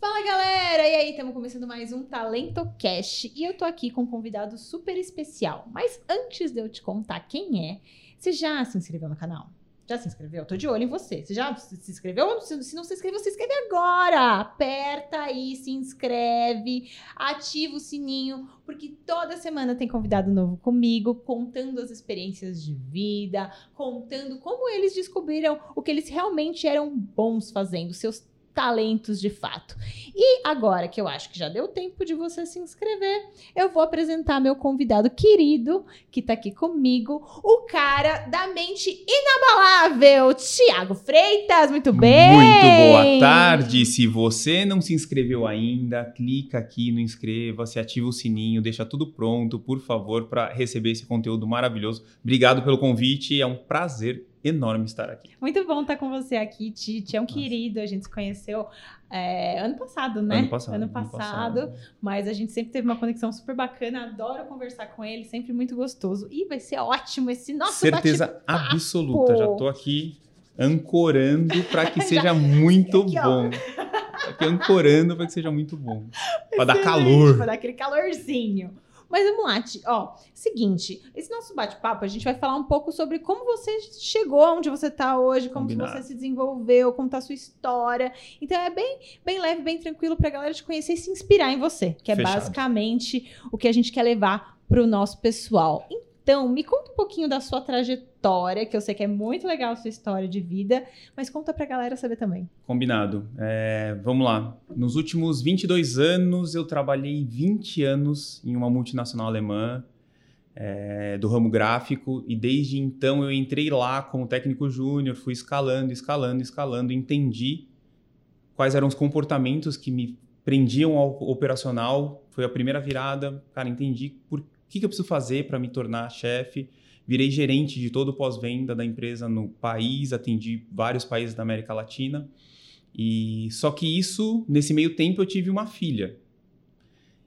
Fala galera! E aí, estamos começando mais um Talento Cash e eu tô aqui com um convidado super especial. Mas antes de eu te contar quem é, você já se inscreveu no canal? Já se inscreveu? Tô de olho em você. Você já se inscreveu? Se não se inscreveu, se inscreve agora! Aperta aí, se inscreve, ativa o sininho, porque toda semana tem convidado novo comigo, contando as experiências de vida, contando como eles descobriram o que eles realmente eram bons fazendo, seus talentos de fato. E agora que eu acho que já deu tempo de você se inscrever, eu vou apresentar meu convidado querido, que tá aqui comigo, o cara da mente inabalável, Tiago Freitas. Muito bem! Muito boa tarde! Se você não se inscreveu ainda, clica aqui no inscreva-se, ativa o sininho, deixa tudo pronto, por favor, para receber esse conteúdo maravilhoso. Obrigado pelo convite, é um prazer enorme estar aqui. Muito bom estar com você aqui, Tite. É um Nossa. querido, a gente se conheceu é, ano passado, né? Ano passado. Ano passado, ano passado, mas a gente sempre teve uma conexão super bacana. Adoro conversar com ele, sempre muito gostoso. E vai ser ótimo esse nosso Certeza absoluta. Já estou aqui ancorando para que seja muito aqui, bom. Aqui ancorando para que seja muito bom. Para dar calor. Para dar aquele calorzinho. Mas vamos lá, ó, seguinte, esse nosso bate-papo, a gente vai falar um pouco sobre como você chegou onde você está hoje, como você se desenvolveu, como a sua história. Então é bem, bem leve, bem tranquilo para a galera te conhecer e se inspirar em você, que é Fechado. basicamente o que a gente quer levar para o nosso pessoal. Então, então, me conta um pouquinho da sua trajetória, que eu sei que é muito legal a sua história de vida, mas conta pra galera saber também. Combinado. É, vamos lá. Nos últimos 22 anos, eu trabalhei 20 anos em uma multinacional alemã é, do ramo gráfico e desde então eu entrei lá como técnico júnior, fui escalando, escalando, escalando, entendi quais eram os comportamentos que me prendiam ao operacional. Foi a primeira virada, cara, entendi por que, que eu preciso fazer para me tornar chefe? Virei gerente de todo o pós-venda da empresa no país, atendi vários países da América Latina. E só que isso, nesse meio tempo, eu tive uma filha.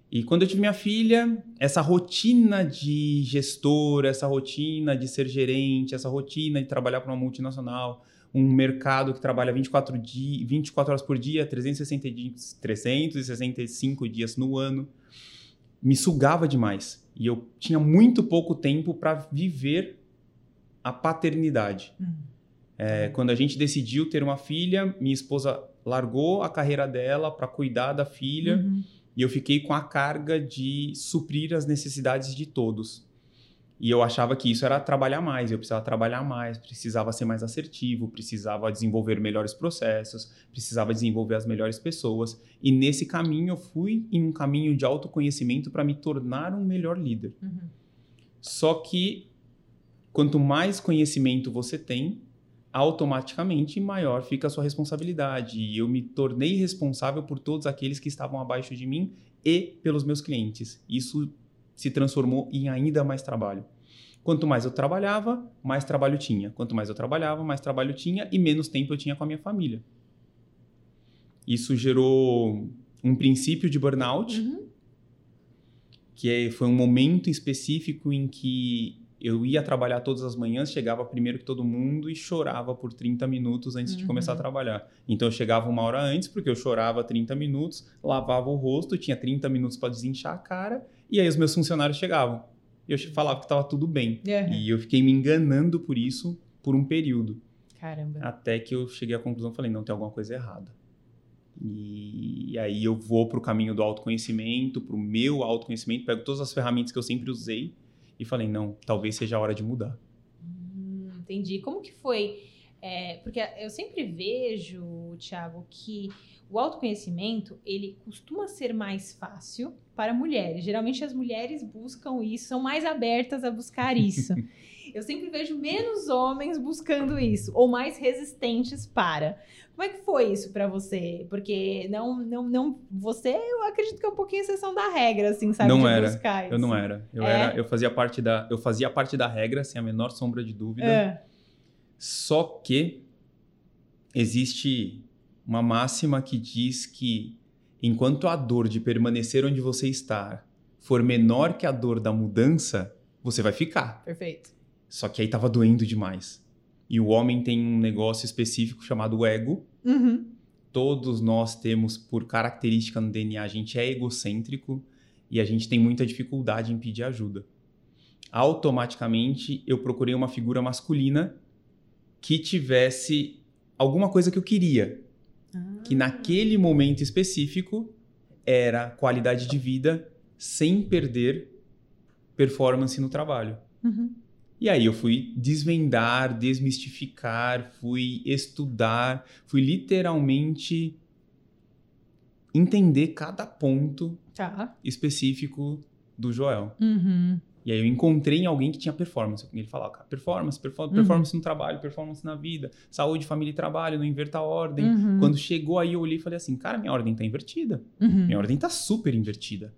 E quando eu tive minha filha, essa rotina de gestor, essa rotina de ser gerente, essa rotina de trabalhar para uma multinacional, um mercado que trabalha 24, di 24 horas por dia, 360 dias, 365 dias no ano, me sugava demais. E eu tinha muito pouco tempo para viver a paternidade. Hum. É, quando a gente decidiu ter uma filha, minha esposa largou a carreira dela para cuidar da filha uhum. e eu fiquei com a carga de suprir as necessidades de todos. E eu achava que isso era trabalhar mais, eu precisava trabalhar mais, precisava ser mais assertivo, precisava desenvolver melhores processos, precisava desenvolver as melhores pessoas. E nesse caminho eu fui em um caminho de autoconhecimento para me tornar um melhor líder. Uhum. Só que quanto mais conhecimento você tem, automaticamente maior fica a sua responsabilidade. E eu me tornei responsável por todos aqueles que estavam abaixo de mim e pelos meus clientes. Isso se transformou em ainda mais trabalho. Quanto mais eu trabalhava, mais trabalho tinha. Quanto mais eu trabalhava, mais trabalho tinha e menos tempo eu tinha com a minha família. Isso gerou um princípio de burnout, uhum. que é, foi um momento específico em que eu ia trabalhar todas as manhãs, chegava primeiro que todo mundo e chorava por 30 minutos antes uhum. de começar a trabalhar. Então eu chegava uma hora antes, porque eu chorava 30 minutos, lavava o rosto, tinha 30 minutos para desinchar a cara, e aí os meus funcionários chegavam. E eu falava que estava tudo bem. Uhum. E eu fiquei me enganando por isso por um período. Caramba. Até que eu cheguei à conclusão, falei, não, tem alguma coisa errada. E aí eu vou para o caminho do autoconhecimento, para o meu autoconhecimento, pego todas as ferramentas que eu sempre usei e falei, não, talvez seja a hora de mudar. Hum, entendi. Como que foi? É, porque eu sempre vejo, Thiago, que o autoconhecimento, ele costuma ser mais fácil para mulheres. Geralmente as mulheres buscam isso, são mais abertas a buscar isso. eu sempre vejo menos homens buscando isso, ou mais resistentes para. Como é que foi isso para você? Porque não, não, não, você, eu acredito que é um pouquinho exceção da regra, assim, sabe? Não era. Buscar, eu não era. Eu é? era, eu fazia parte da, eu fazia parte da regra, sem a menor sombra de dúvida. É. Só que existe uma máxima que diz que enquanto a dor de permanecer onde você está for menor que a dor da mudança, você vai ficar. Perfeito. Só que aí tava doendo demais. E o homem tem um negócio específico chamado ego, uhum. todos nós temos por característica no DNA, a gente é egocêntrico e a gente tem muita dificuldade em pedir ajuda. Automaticamente eu procurei uma figura masculina que tivesse alguma coisa que eu queria, ah. que naquele momento específico era qualidade de vida sem perder performance no trabalho. Uhum. E aí eu fui desvendar, desmistificar, fui estudar, fui literalmente entender cada ponto tá. específico do Joel. Uhum. E aí eu encontrei em alguém que tinha performance. Ele falava, cara, performance, performance, uhum. performance no trabalho, performance na vida, saúde, família e trabalho, não inverta a ordem. Uhum. Quando chegou aí eu olhei e falei assim, cara, minha ordem tá invertida. Uhum. Minha ordem tá super invertida.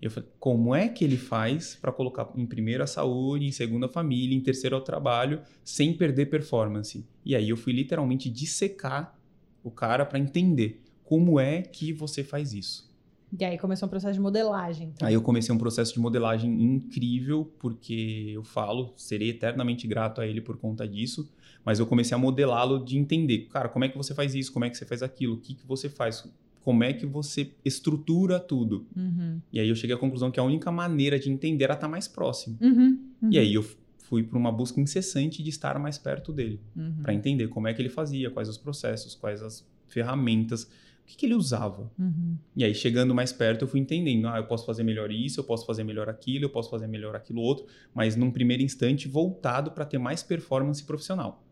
Eu falei, como é que ele faz para colocar em primeiro a saúde, em segundo a família, em terceiro o trabalho, sem perder performance? E aí eu fui literalmente dissecar o cara para entender como é que você faz isso. E aí começou um processo de modelagem. Então. Aí eu comecei um processo de modelagem incrível, porque eu falo, serei eternamente grato a ele por conta disso, mas eu comecei a modelá-lo de entender, cara, como é que você faz isso, como é que você faz aquilo, o que, que você faz, como é que você estrutura tudo. Uhum. E aí eu cheguei à conclusão que a única maneira de entender era estar mais próximo. Uhum. Uhum. E aí eu fui para uma busca incessante de estar mais perto dele, uhum. para entender como é que ele fazia, quais os processos, quais as ferramentas o que, que ele usava? Uhum. E aí, chegando mais perto, eu fui entendendo: ah, eu posso fazer melhor isso, eu posso fazer melhor aquilo, eu posso fazer melhor aquilo outro, mas num primeiro instante voltado para ter mais performance profissional.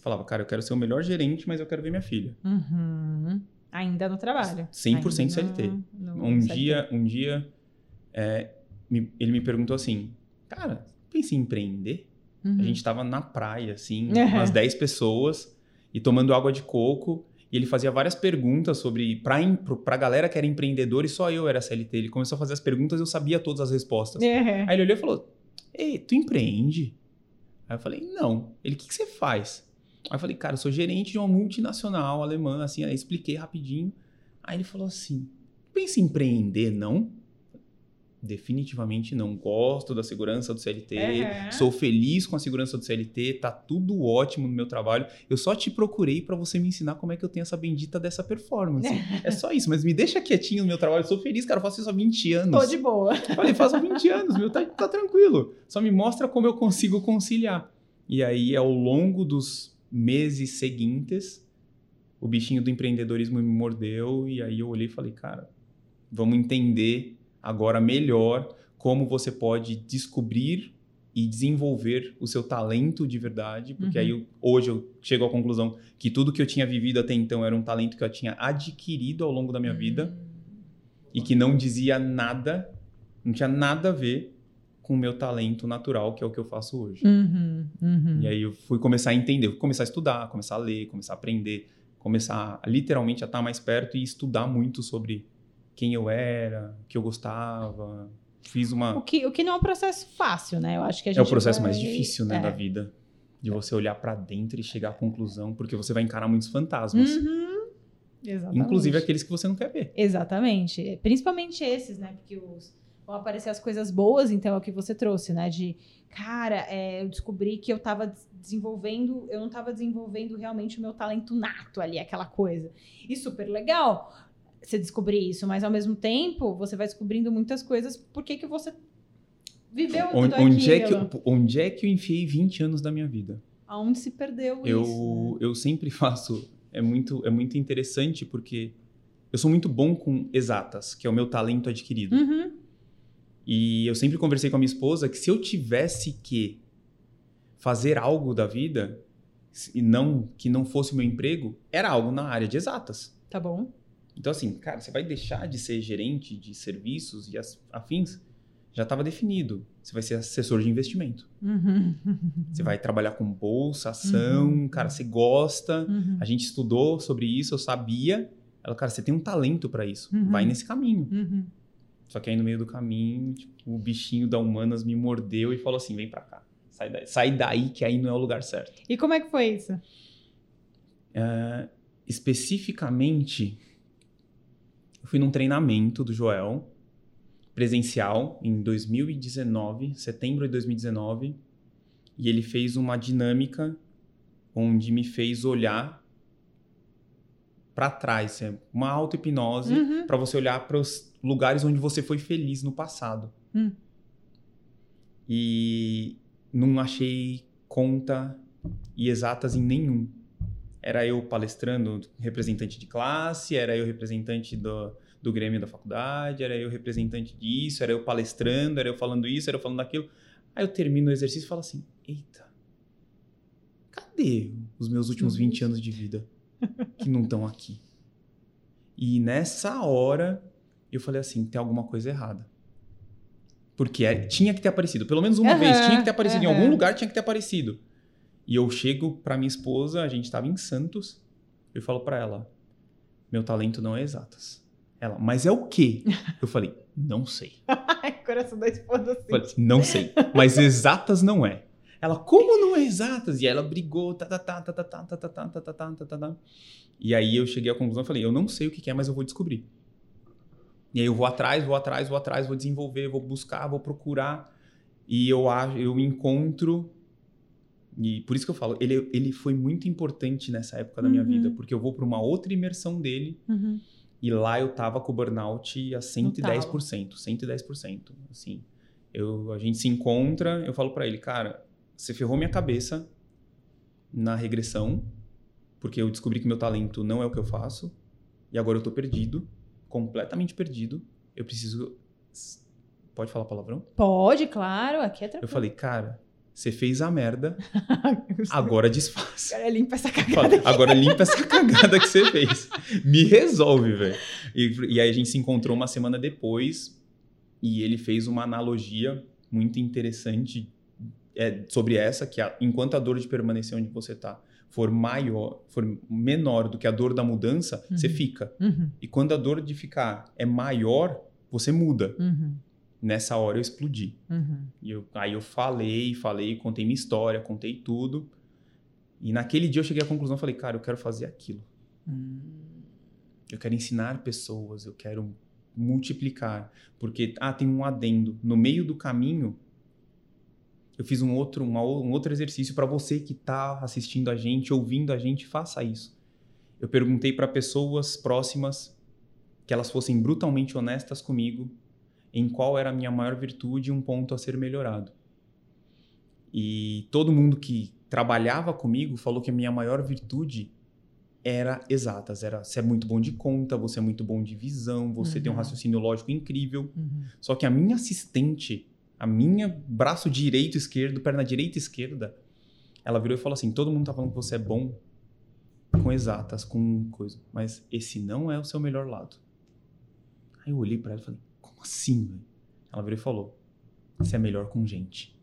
Falava, cara, eu quero ser o melhor gerente, mas eu quero ver minha filha. Uhum. Ainda no trabalho. 100% Ainda CLT. No, um, CLT. Dia, um dia, é, me, ele me perguntou assim: cara, pense em empreender? Uhum. A gente estava na praia, assim, umas 10 pessoas e tomando água de coco. E ele fazia várias perguntas sobre. Pra, pra galera que era empreendedor e só eu era CLT. Ele começou a fazer as perguntas e eu sabia todas as respostas. Uhum. Aí ele olhou e falou: Ei, tu empreende? Aí eu falei: Não. Ele, o que, que você faz? Aí eu falei: Cara, eu sou gerente de uma multinacional alemã, assim. Aí expliquei rapidinho. Aí ele falou assim: Pensa em empreender, não? Definitivamente não gosto da segurança do CLT, uhum. sou feliz com a segurança do CLT, tá tudo ótimo no meu trabalho. Eu só te procurei para você me ensinar como é que eu tenho essa bendita dessa performance. é só isso, mas me deixa quietinho no meu trabalho, eu sou feliz, cara, eu faço isso há 20 anos. Tô de boa. Falei, faço há 20 anos, meu, tá, tá tranquilo. Só me mostra como eu consigo conciliar. E aí, ao longo dos meses seguintes, o bichinho do empreendedorismo me mordeu e aí eu olhei e falei, cara, vamos entender agora melhor como você pode descobrir e desenvolver o seu talento de verdade, porque uhum. aí eu, hoje eu chego à conclusão que tudo que eu tinha vivido até então era um talento que eu tinha adquirido ao longo da minha uhum. vida e que não dizia nada, não tinha nada a ver com o meu talento natural, que é o que eu faço hoje. Uhum. uhum. E aí eu fui começar a entender, começar a estudar, começar a ler, começar a aprender, começar a, literalmente a estar mais perto e estudar muito sobre quem eu era, o que eu gostava. Fiz uma. O que, o que não é um processo fácil, né? Eu acho que a gente. É o processo vai... mais difícil, né, é. da vida. De você olhar para dentro e chegar à conclusão, porque você vai encarar muitos fantasmas. Uhum. Exatamente. Inclusive aqueles que você não quer ver. Exatamente. Principalmente esses, né? Porque os, vão aparecer as coisas boas, então é o que você trouxe, né? De, cara, é, eu descobri que eu estava desenvolvendo, eu não estava desenvolvendo realmente o meu talento nato ali, aquela coisa. E super legal você descobrir isso, mas ao mesmo tempo você vai descobrindo muitas coisas porque que você viveu onde, tudo onde é que Onde é que eu enfiei 20 anos da minha vida? Aonde se perdeu eu, isso? Né? Eu sempre faço... É muito, é muito interessante porque eu sou muito bom com exatas, que é o meu talento adquirido. Uhum. E eu sempre conversei com a minha esposa que se eu tivesse que fazer algo da vida e não que não fosse o meu emprego, era algo na área de exatas. Tá bom. Então, assim, cara, você vai deixar de ser gerente de serviços e afins? Já estava definido. Você vai ser assessor de investimento. Uhum. Você vai trabalhar com bolsa, ação. Uhum. Cara, você gosta. Uhum. A gente estudou sobre isso, eu sabia. Ela, cara, você tem um talento para isso. Uhum. Vai nesse caminho. Uhum. Só que aí no meio do caminho, tipo, o bichinho da Humanas me mordeu e falou assim: vem para cá. Sai daí, sai daí que aí não é o lugar certo. E como é que foi isso? Uh, especificamente eu fui num treinamento do Joel, presencial, em 2019, setembro de 2019, e ele fez uma dinâmica onde me fez olhar para trás, é uma auto-hipnose Uhum. para você olhar para os lugares onde você foi feliz no passado. Hum. E não achei conta e exatas em nenhum. Era eu palestrando, representante de classe, era eu representante do, do Grêmio da faculdade, era eu representante disso, era eu palestrando, era eu falando isso, era eu falando aquilo. Aí eu termino o exercício e falo assim: eita, cadê os meus últimos 20 anos de vida que não estão aqui? E nessa hora eu falei assim: tem alguma coisa errada. Porque é- tinha que ter aparecido. Pelo menos uma Aham, vez tinha que ter aparecido. Em aham. algum lugar tinha que ter aparecido. E eu chego pra minha esposa, a gente tava em Santos, eu falo pra ela: meu talento não é exatas. Ela, mas é o quê? Eu falei: não sei. Coração da esposa assim. Falei, não sei. Mas exatas não é. Ela, como não é exatas? E aí ela brigou, tá, tá, tá, tá, tá, tá, tá, tá, tá, tá, tá, tá, tá, tá, tá. E aí eu cheguei à conclusão, falei, eu não sei o que é, mas eu vou descobrir. E aí eu vou atrás, vou atrás, vou atrás, vou desenvolver, vou buscar, vou procurar. E eu eu encontro e por isso que eu falo, ele, ele foi muito importante nessa época da minha Uhum. vida, porque eu vou para uma outra imersão dele Uhum. e lá eu tava com o burnout a 110%, 110%, assim. Eu, a gente se encontra, eu falo pra ele, cara, você ferrou minha cabeça na regressão, porque eu descobri que meu talento não é o que eu faço, e agora eu tô perdido, completamente perdido. Eu preciso Pode falar palavrão? Pode, claro, aqui é Eu tranquilo. falei, cara, você fez a merda, agora desfaz. Cara, limpa essa cagada Fala. Agora limpa essa cagada que você fez. Me resolve, velho. E, e aí a gente se encontrou uma semana depois e ele fez uma analogia muito interessante é, sobre essa, que a- enquanto a dor de permanecer onde você tá for maior, for menor do que a dor da mudança, você Uhum. fica. Uhum, E quando a dor de ficar é maior, você muda. uhum, Nessa hora eu explodi. uhum. E eu- aí eu falei, falei, contei minha história, contei tudo. E naquele dia eu cheguei à conclusão, falei, cara, eu quero fazer aquilo. Hum. Eu quero ensinar pessoas, eu quero multiplicar. Porque, ah, tem um adendo. No meio do caminho, eu fiz um outro, uma um outro exercício para você que está assistindo a gente, ouvindo a gente, faça isso. Eu perguntei para pessoas próximas que elas fossem brutalmente honestas comigo em qual era a minha maior virtude e um ponto a ser melhorado. E todo mundo que trabalhava comigo falou que a minha maior virtude era exatas. Era você é muito bom de conta, você é muito bom de visão, você tem um Uhum. raciocínio lógico incrível. Uhum. Só que a minha assistente, a minha braço direito esquerdo, perna direita esquerda, ela virou e falou assim: todo mundo tá falando que você é bom com exatas, com coisa, mas esse não é o seu melhor lado. Aí eu olhei pra ela e falei: como assim, velho? Ela virou e falou: você é melhor com gente.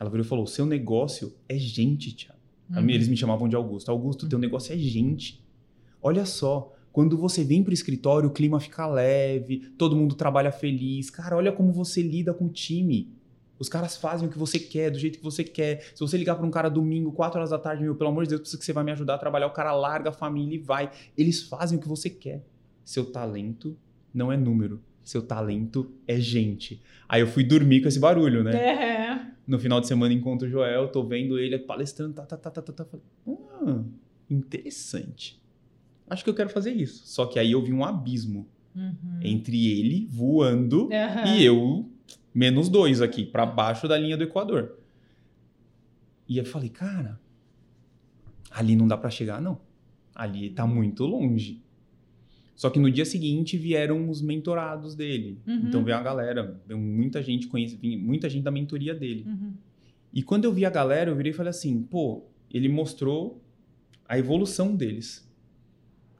Ela virou e falou: o seu negócio é gente, Thiago. Mim, Eles me chamavam de Augusto. Augusto, teu negócio é gente. Olha só, quando você vem pro escritório, o clima fica leve, todo mundo trabalha feliz. Cara, olha como você lida com o time. Os caras fazem o que você quer, do jeito que você quer. Se você ligar para um cara domingo, 4 horas da tarde, meu, pelo amor de Deus, preciso que você vai me ajudar a trabalhar. O cara larga a família e vai. Eles fazem o que você quer. Seu talento não é número. Seu talento é gente. Aí eu fui dormir com esse barulho, né? É. No final de semana encontro o Joel, tô vendo ele palestrando, tá, tá, tá, tá, tá, tá. Falei, ah, interessante. Acho que eu quero fazer isso. Só que aí eu vi um abismo Uhum. entre ele voando Aham. e eu menos dois aqui, pra baixo da linha do Equador. E eu falei, cara, ali não dá pra chegar, não. Ali tá muito longe. Só que no dia seguinte vieram os mentorados dele. Uhum. Então veio a galera, veio muita gente conhece, muita gente da mentoria dele. Uhum. E quando eu vi a galera, eu virei e falei assim, pô, ele mostrou a evolução deles.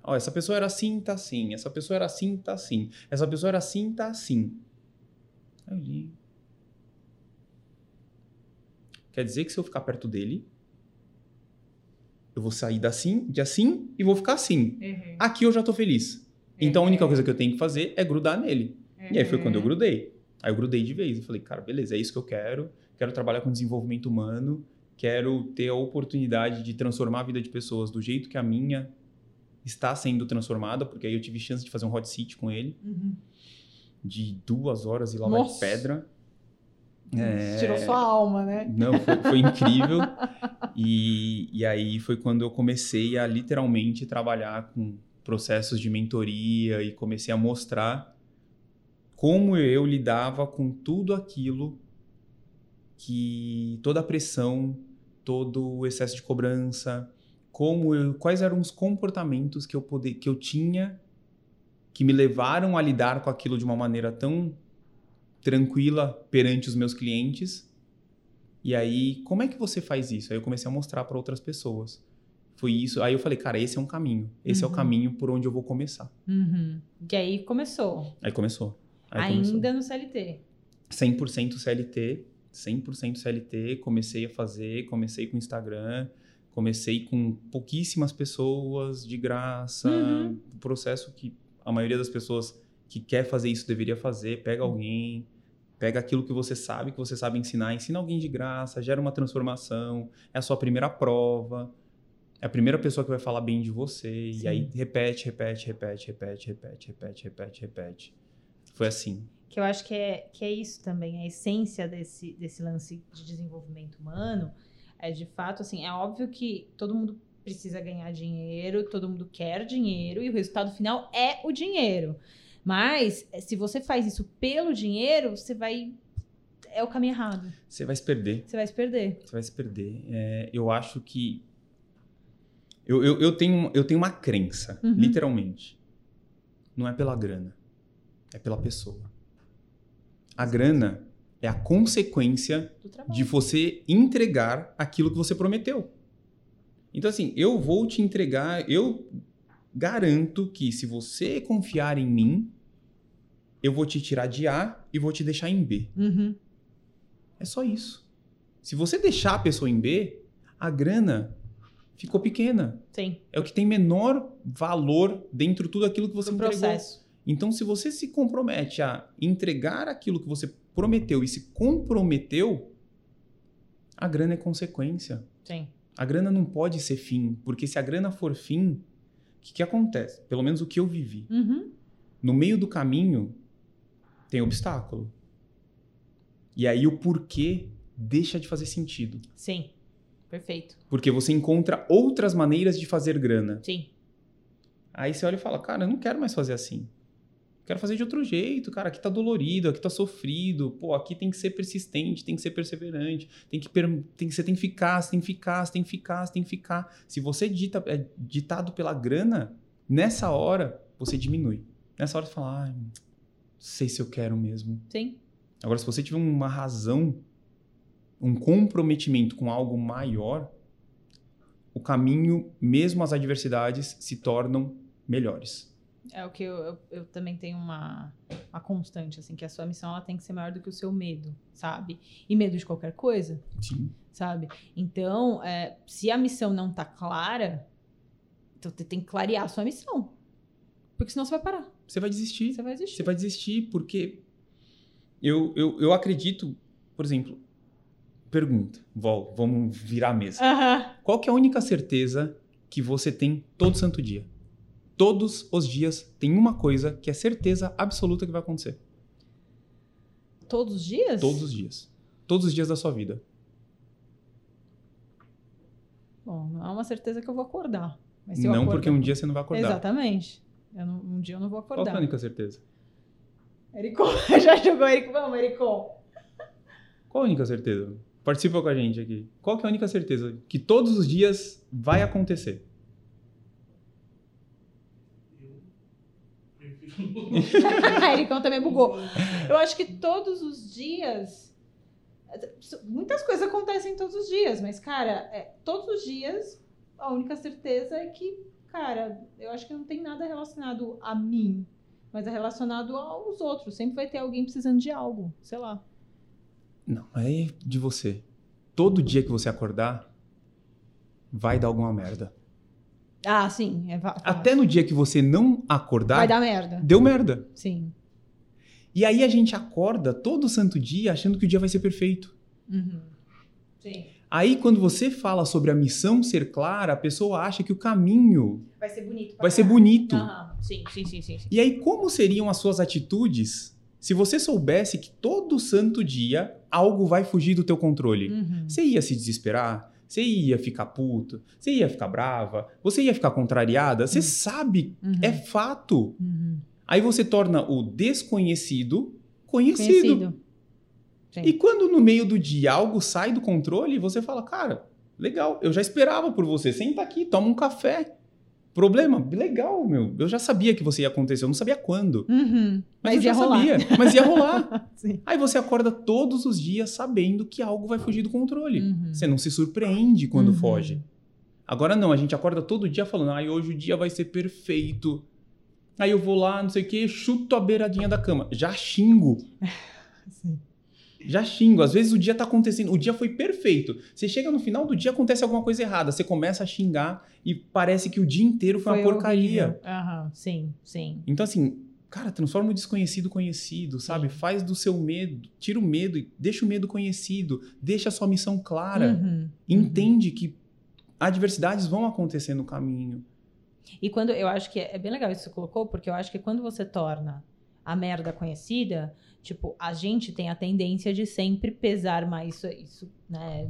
Ó, essa pessoa era assim, tá assim. Essa pessoa era assim, tá assim. Essa pessoa era assim, tá assim. Aí eu li. Quer dizer que se eu ficar perto dele, eu vou sair da assim, de assim e vou ficar assim. Uhum. Aqui eu já tô feliz. Então a única coisa que eu tenho que fazer é grudar nele. E aí foi quando eu Uhum. grudei. Aí eu grudei de vez. Eu falei, cara, beleza, é isso que eu quero. Quero trabalhar com desenvolvimento humano. Quero ter a oportunidade de transformar a vida de pessoas do jeito que a minha está sendo transformada, porque aí eu tive chance de fazer um hot seat com ele, Uhum. de duas horas e lá Nossa. pedra. É, Tirou sua alma, né? Não, foi, foi incrível. E, e aí foi quando eu comecei a literalmente trabalhar com processos de mentoria e comecei a mostrar como eu lidava com tudo aquilo que toda a pressão, todo o excesso de cobrança, como eu, quais eram os comportamentos que eu poder, que eu tinha que me levaram a lidar com aquilo de uma maneira tão tranquila perante os meus clientes. E aí, como é que você faz isso? Aí eu comecei a mostrar para outras pessoas. Foi isso. Aí eu falei, cara, esse é um caminho. Esse é o Uhum. caminho por onde eu vou começar. Uhum. E aí começou. Aí começou. Aí Ainda começou. no CLT. 100% CLT, 100% CLT, comecei a fazer, comecei com Instagram, comecei com pouquíssimas pessoas de graça, Uhum. um processo que a maioria das pessoas que quer fazer isso deveria fazer, pega alguém, pega aquilo que você sabe, que você sabe ensinar, ensina alguém de graça, gera uma transformação, é a sua primeira prova, é a primeira pessoa que vai falar bem de você, Sim. e aí repete, repete, repete, repete, repete, repete, repete, repete. Foi assim. Que eu acho que é, que é isso também, a essência desse, desse lance de desenvolvimento humano é de fato assim, é óbvio que todo mundo precisa ganhar dinheiro, todo mundo quer dinheiro e o resultado final é o dinheiro. Mas eh, se você faz isso pelo dinheiro, você vai é o caminho errado. Você vai se perder. Você vai se perder. Você vai se perder. É, eu acho que. Eu, eu, eu, tenho, eu tenho uma crença, Uhum. literalmente. Não é pela grana, é pela pessoa. A grana é a consequência de você entregar aquilo que você prometeu. Então, assim, eu vou te entregar, eu garanto que se você confiar em mim, eu vou te tirar de A e vou te deixar em B. Uhum. É só isso. Se você deixar a pessoa em B, a grana ficou pequena. Sim, É o que tem menor valor dentro de tudo aquilo que você do entregou. processo. Então, se você se compromete a entregar aquilo que você prometeu e se comprometeu, a grana é consequência. Sim. A grana não pode ser fim, porque se a grana for fim, o que, que acontece? Pelo menos o que eu vivi. Uhum. No meio do caminho tem obstáculo. E aí o porquê deixa de fazer sentido. Sim. Perfeito. Porque você encontra outras maneiras de fazer grana. Sim. Aí você olha e fala, cara, eu não quero mais fazer assim. Quero fazer de outro jeito, cara. Aqui tá dolorido, aqui tá sofrido. Pô, aqui tem que ser persistente, tem que ser perseverante, tem que, tem que você tem que ficar, você tem que ficar, você tem que ficar, você tem que ficar. Se você dita, é ditado pela grana, nessa hora você diminui. Nessa hora você fala, ai, não sei se eu quero mesmo. Sim. Agora, se você tiver uma razão, um comprometimento com algo maior, o caminho, mesmo as adversidades, se tornam melhores. É o que eu, eu, eu também tenho uma, uma constante, assim, que a sua missão ela tem que ser maior do que o seu medo, sabe? E medo de qualquer coisa, Sim. sabe? Então, é, se a missão não tá clara, então você tem que clarear a sua missão. Porque senão você vai parar. Você vai desistir. Você vai desistir. Você vai desistir porque eu, eu, eu acredito, por exemplo, pergunta, Vol, vamos virar a mesa. Qual que é a única certeza que você tem todo santo dia? Todos os dias tem uma coisa que é certeza absoluta que vai acontecer. Todos os dias? Todos os dias. Todos os dias da sua vida. Bom, não é uma certeza que eu vou acordar. Não acordar- porque um dia você não vai acordar. Exatamente. Não- um dia eu não vou Qual que é acordar. a única certeza? Ericon, já jogou Ericon? Vamos, Ericon. Qual a única certeza? Participa com a gente aqui. Qual é a única certeza? Que todos os dias vai acontecer. Ericon também bugou. Eu acho que todos os dias. Muitas coisas acontecem todos os dias, mas, cara, é, todos os dias a única certeza é que, cara, eu acho que não tem nada relacionado a mim, mas é relacionado aos outros. Sempre vai ter alguém precisando de algo, sei lá. Não, é de você. Todo dia que você acordar, vai dar alguma merda. Ah, sim. É Até no dia que você não acordar, Vai dar merda. deu merda. Sim. E aí a gente acorda todo santo dia achando que o dia vai ser perfeito. Uhum. Sim. Aí quando você fala sobre a missão ser clara, a pessoa acha que o caminho Vai ser bonito. vai ser bonito. Aham. Sim, sim, sim, sim. sim. E aí como seriam as suas atitudes Se você soubesse que todo santo dia algo vai fugir do teu controle, Uhum. você ia se desesperar, você ia ficar puto, você ia ficar brava, você ia ficar contrariada, você Uhum. sabe, Uhum. é fato. Uhum. Aí você torna o desconhecido conhecido. Conhecido. E quando no meio do dia algo sai do controle, você fala, cara, legal, eu já esperava por você, senta aqui, toma um café. Problema? Legal, meu. Eu já sabia que você ia acontecer, eu não sabia quando. Uhum. Mas, Mas eu já ia rolar. sabia, mas ia rolar. Aí você acorda todos os dias sabendo que algo vai fugir do controle. Uhum. Você não se surpreende quando Uhum. foge. Agora não, a gente acorda todo dia falando, ai, hoje o dia vai ser perfeito. Aí eu vou lá, não sei o quê, chuto a beiradinha da cama. Já xingo. Sim. Já xingo. Às vezes o dia tá acontecendo, o dia foi perfeito. Você chega no final do dia, acontece alguma coisa errada. Você começa a xingar e parece que o dia inteiro foi, uma porcaria. Aham, sim, sim. Então, assim, cara, transforma o desconhecido conhecido, sabe? Sim. Faz do seu medo, tira o medo, e deixa o medo conhecido, deixa a sua missão clara. Uhum, Entende que adversidades vão acontecer no caminho. E quando eu acho que é, é bem legal isso que você colocou, porque eu acho que quando você torna a merda conhecida, tipo, a gente tem a tendência de sempre pesar mais isso, isso né?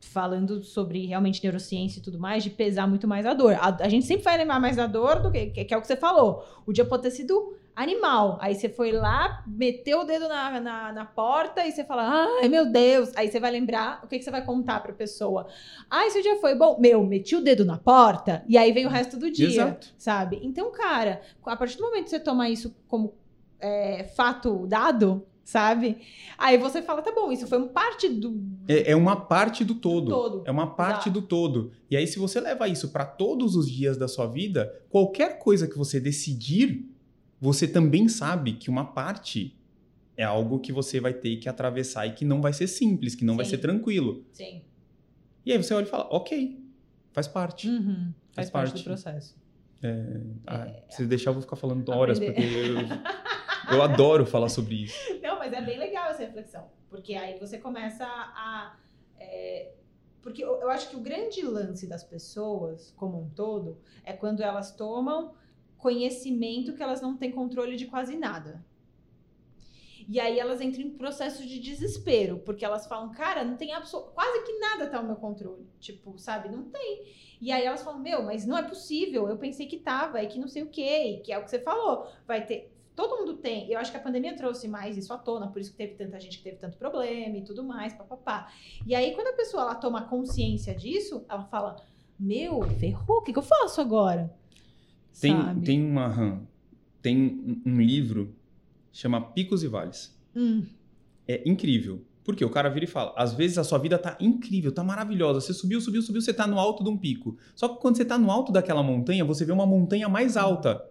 Falando sobre realmente neurociência e tudo mais, de pesar muito mais a dor. A, a gente sempre vai lembrar mais da dor do que, que, é o que você falou. O dia pode ter sido animal. Aí você foi lá, meteu o dedo na, na, na porta e você fala, ai meu Deus. Aí você vai lembrar, o que, que você vai contar pra pessoa? Ah, esse dia foi bom. Meu, meti o dedo na porta e aí vem o resto do dia, Exato. sabe? Então, cara, a partir do momento que você toma isso como é, fato dado, sabe? Aí você fala, tá bom, isso foi uma parte do É, é uma parte do todo. todo. É uma parte Exato. do todo. E aí, se você leva isso para todos os dias da sua vida, qualquer coisa que você decidir, você também sabe que uma parte é algo que você vai ter que atravessar e que não vai ser simples, que não vai Sim. ser tranquilo. Sim. E aí você olha e fala, ok, faz parte. Uhum. Faz, Faz parte. parte. do processo. Ah, se deixar, eu vou ficar falando horas, Aprender. porque eu, eu adoro falar sobre isso. Não, mas é bem legal essa reflexão. Porque aí você começa a. é, porque eu, eu acho que o grande lance das pessoas, como um todo, é quando elas tomam conhecimento que elas não têm controle de quase nada. E aí elas entram em processo de desespero, porque elas falam, cara, não tem quase que nada tá ao meu controle. Tipo, sabe, não tem. E aí elas falam, meu, mas não é possível, eu pensei que tava, e que não sei o quê, e que é o que você falou. Vai ter. Todo mundo tem. Eu acho que a pandemia trouxe mais isso à tona, por isso que teve tanta gente que teve tanto problema e tudo mais, papapá. E aí, quando a pessoa ela toma consciência disso, ela fala: Meu, ferrou, o que, que eu faço agora? Tem, Sabe? tem uma. Tem um- um livro chama Picos e Vales. Hum, É incrível. Porque o cara vira e fala: às vezes a sua vida tá incrível, tá maravilhosa. Você subiu, subiu, subiu, você tá no alto de um pico. Só que quando você tá no alto daquela montanha, você vê uma montanha mais alta.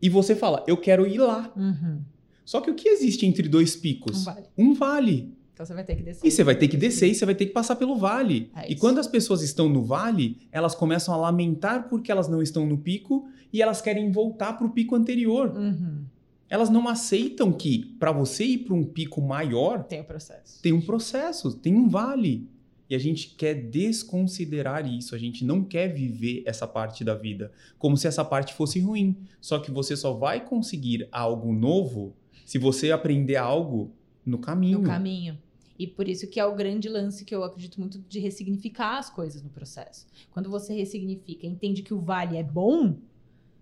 E você fala: eu quero ir lá. uhum. Só que o que existe entre dois picos? Um vale. Um vale. Então você vai ter que descer. E você vai ter que descer e você vai ter que passar pelo vale. É e quando as pessoas estão no vale, elas começam a lamentar porque elas não estão no pico e elas querem voltar para o pico anterior. Uhum. Elas não aceitam que para você ir para um pico maior, Tem o processo. tem um processo, tem um vale. E a gente quer desconsiderar isso, a gente não quer viver essa parte da vida como se essa parte fosse ruim. Só que você só vai conseguir algo novo se você aprender algo no caminho. No caminho. E por isso que é o grande lance que eu acredito muito de ressignificar as coisas no processo. Quando você ressignifica, entende que o vale é bom,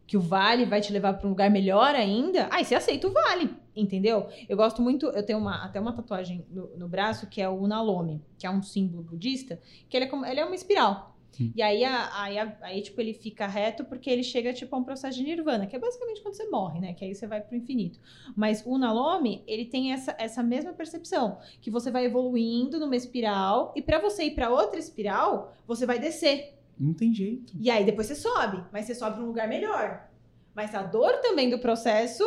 que o vale vai te levar para um lugar melhor ainda, aí você aceita o vale, entendeu? Eu gosto muito, eu tenho uma, até uma tatuagem no, no braço que é o Unalome, que é um símbolo budista, que ele é, como, ele é uma espiral. Hum. E aí, a- aí, a- aí, tipo, ele fica reto porque ele chega, tipo, a um processo de nirvana, que é basicamente quando você morre, né? Que aí você vai pro infinito. Mas o Unalome, ele tem essa, essa mesma percepção, que você vai evoluindo numa espiral, e para você ir para outra espiral, você vai descer. Não tem jeito. E aí depois você sobe, mas você sobe para um lugar melhor. Mas a dor também do processo,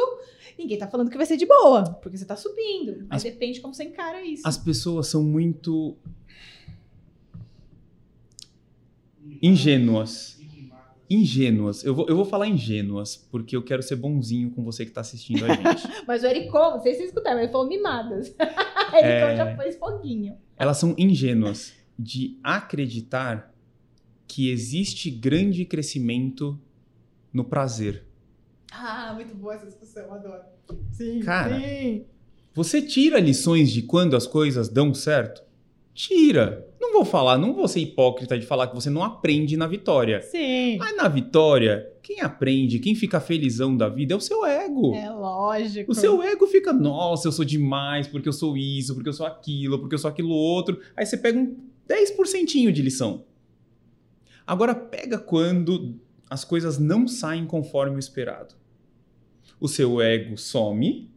ninguém tá falando que vai ser de boa, porque você tá subindo. Mas As- depende como você encara isso. As pessoas são muito ingênuas. Ingênuas. Eu vou, eu vou falar ingênuas, porque eu quero ser bonzinho com você que tá assistindo a gente. Mas o Ericon, não sei se vocês escutaram, mas ele falou mimadas. Ericon É. já pôs foguinho. Elas são ingênuas de acreditar que existe grande crescimento no prazer. Ah, muito boa essa discussão, adoro. Sim, Cara, sim. Você tira lições de quando as coisas dão certo? Tira. Não vou falar, não vou ser hipócrita de falar que você não aprende na vitória. Sim. Mas na vitória, quem aprende, quem fica felizão da vida é o seu ego. É lógico. O seu ego fica, nossa, eu sou demais, porque eu sou isso, porque eu sou aquilo, porque eu sou aquilo outro. Aí você pega um 10% de lição. Agora pega quando as coisas não saem conforme o esperado. O seu ego some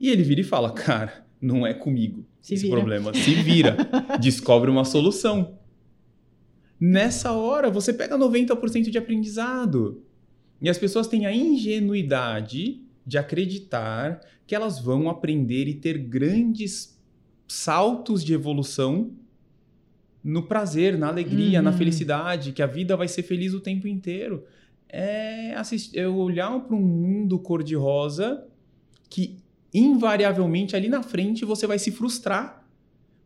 e ele vira e fala: Cara, não é comigo Se esse vira. problema. Se vira. Descobre uma solução. Nessa hora, você pega 90% de aprendizado. E as pessoas têm a ingenuidade de acreditar que elas vão aprender e ter grandes saltos de evolução no prazer, na alegria, na Uhum. felicidade, que a vida vai ser feliz o tempo inteiro. É, assistir, é olhar para um mundo cor-de-rosa que invariavelmente ali na frente você vai se frustrar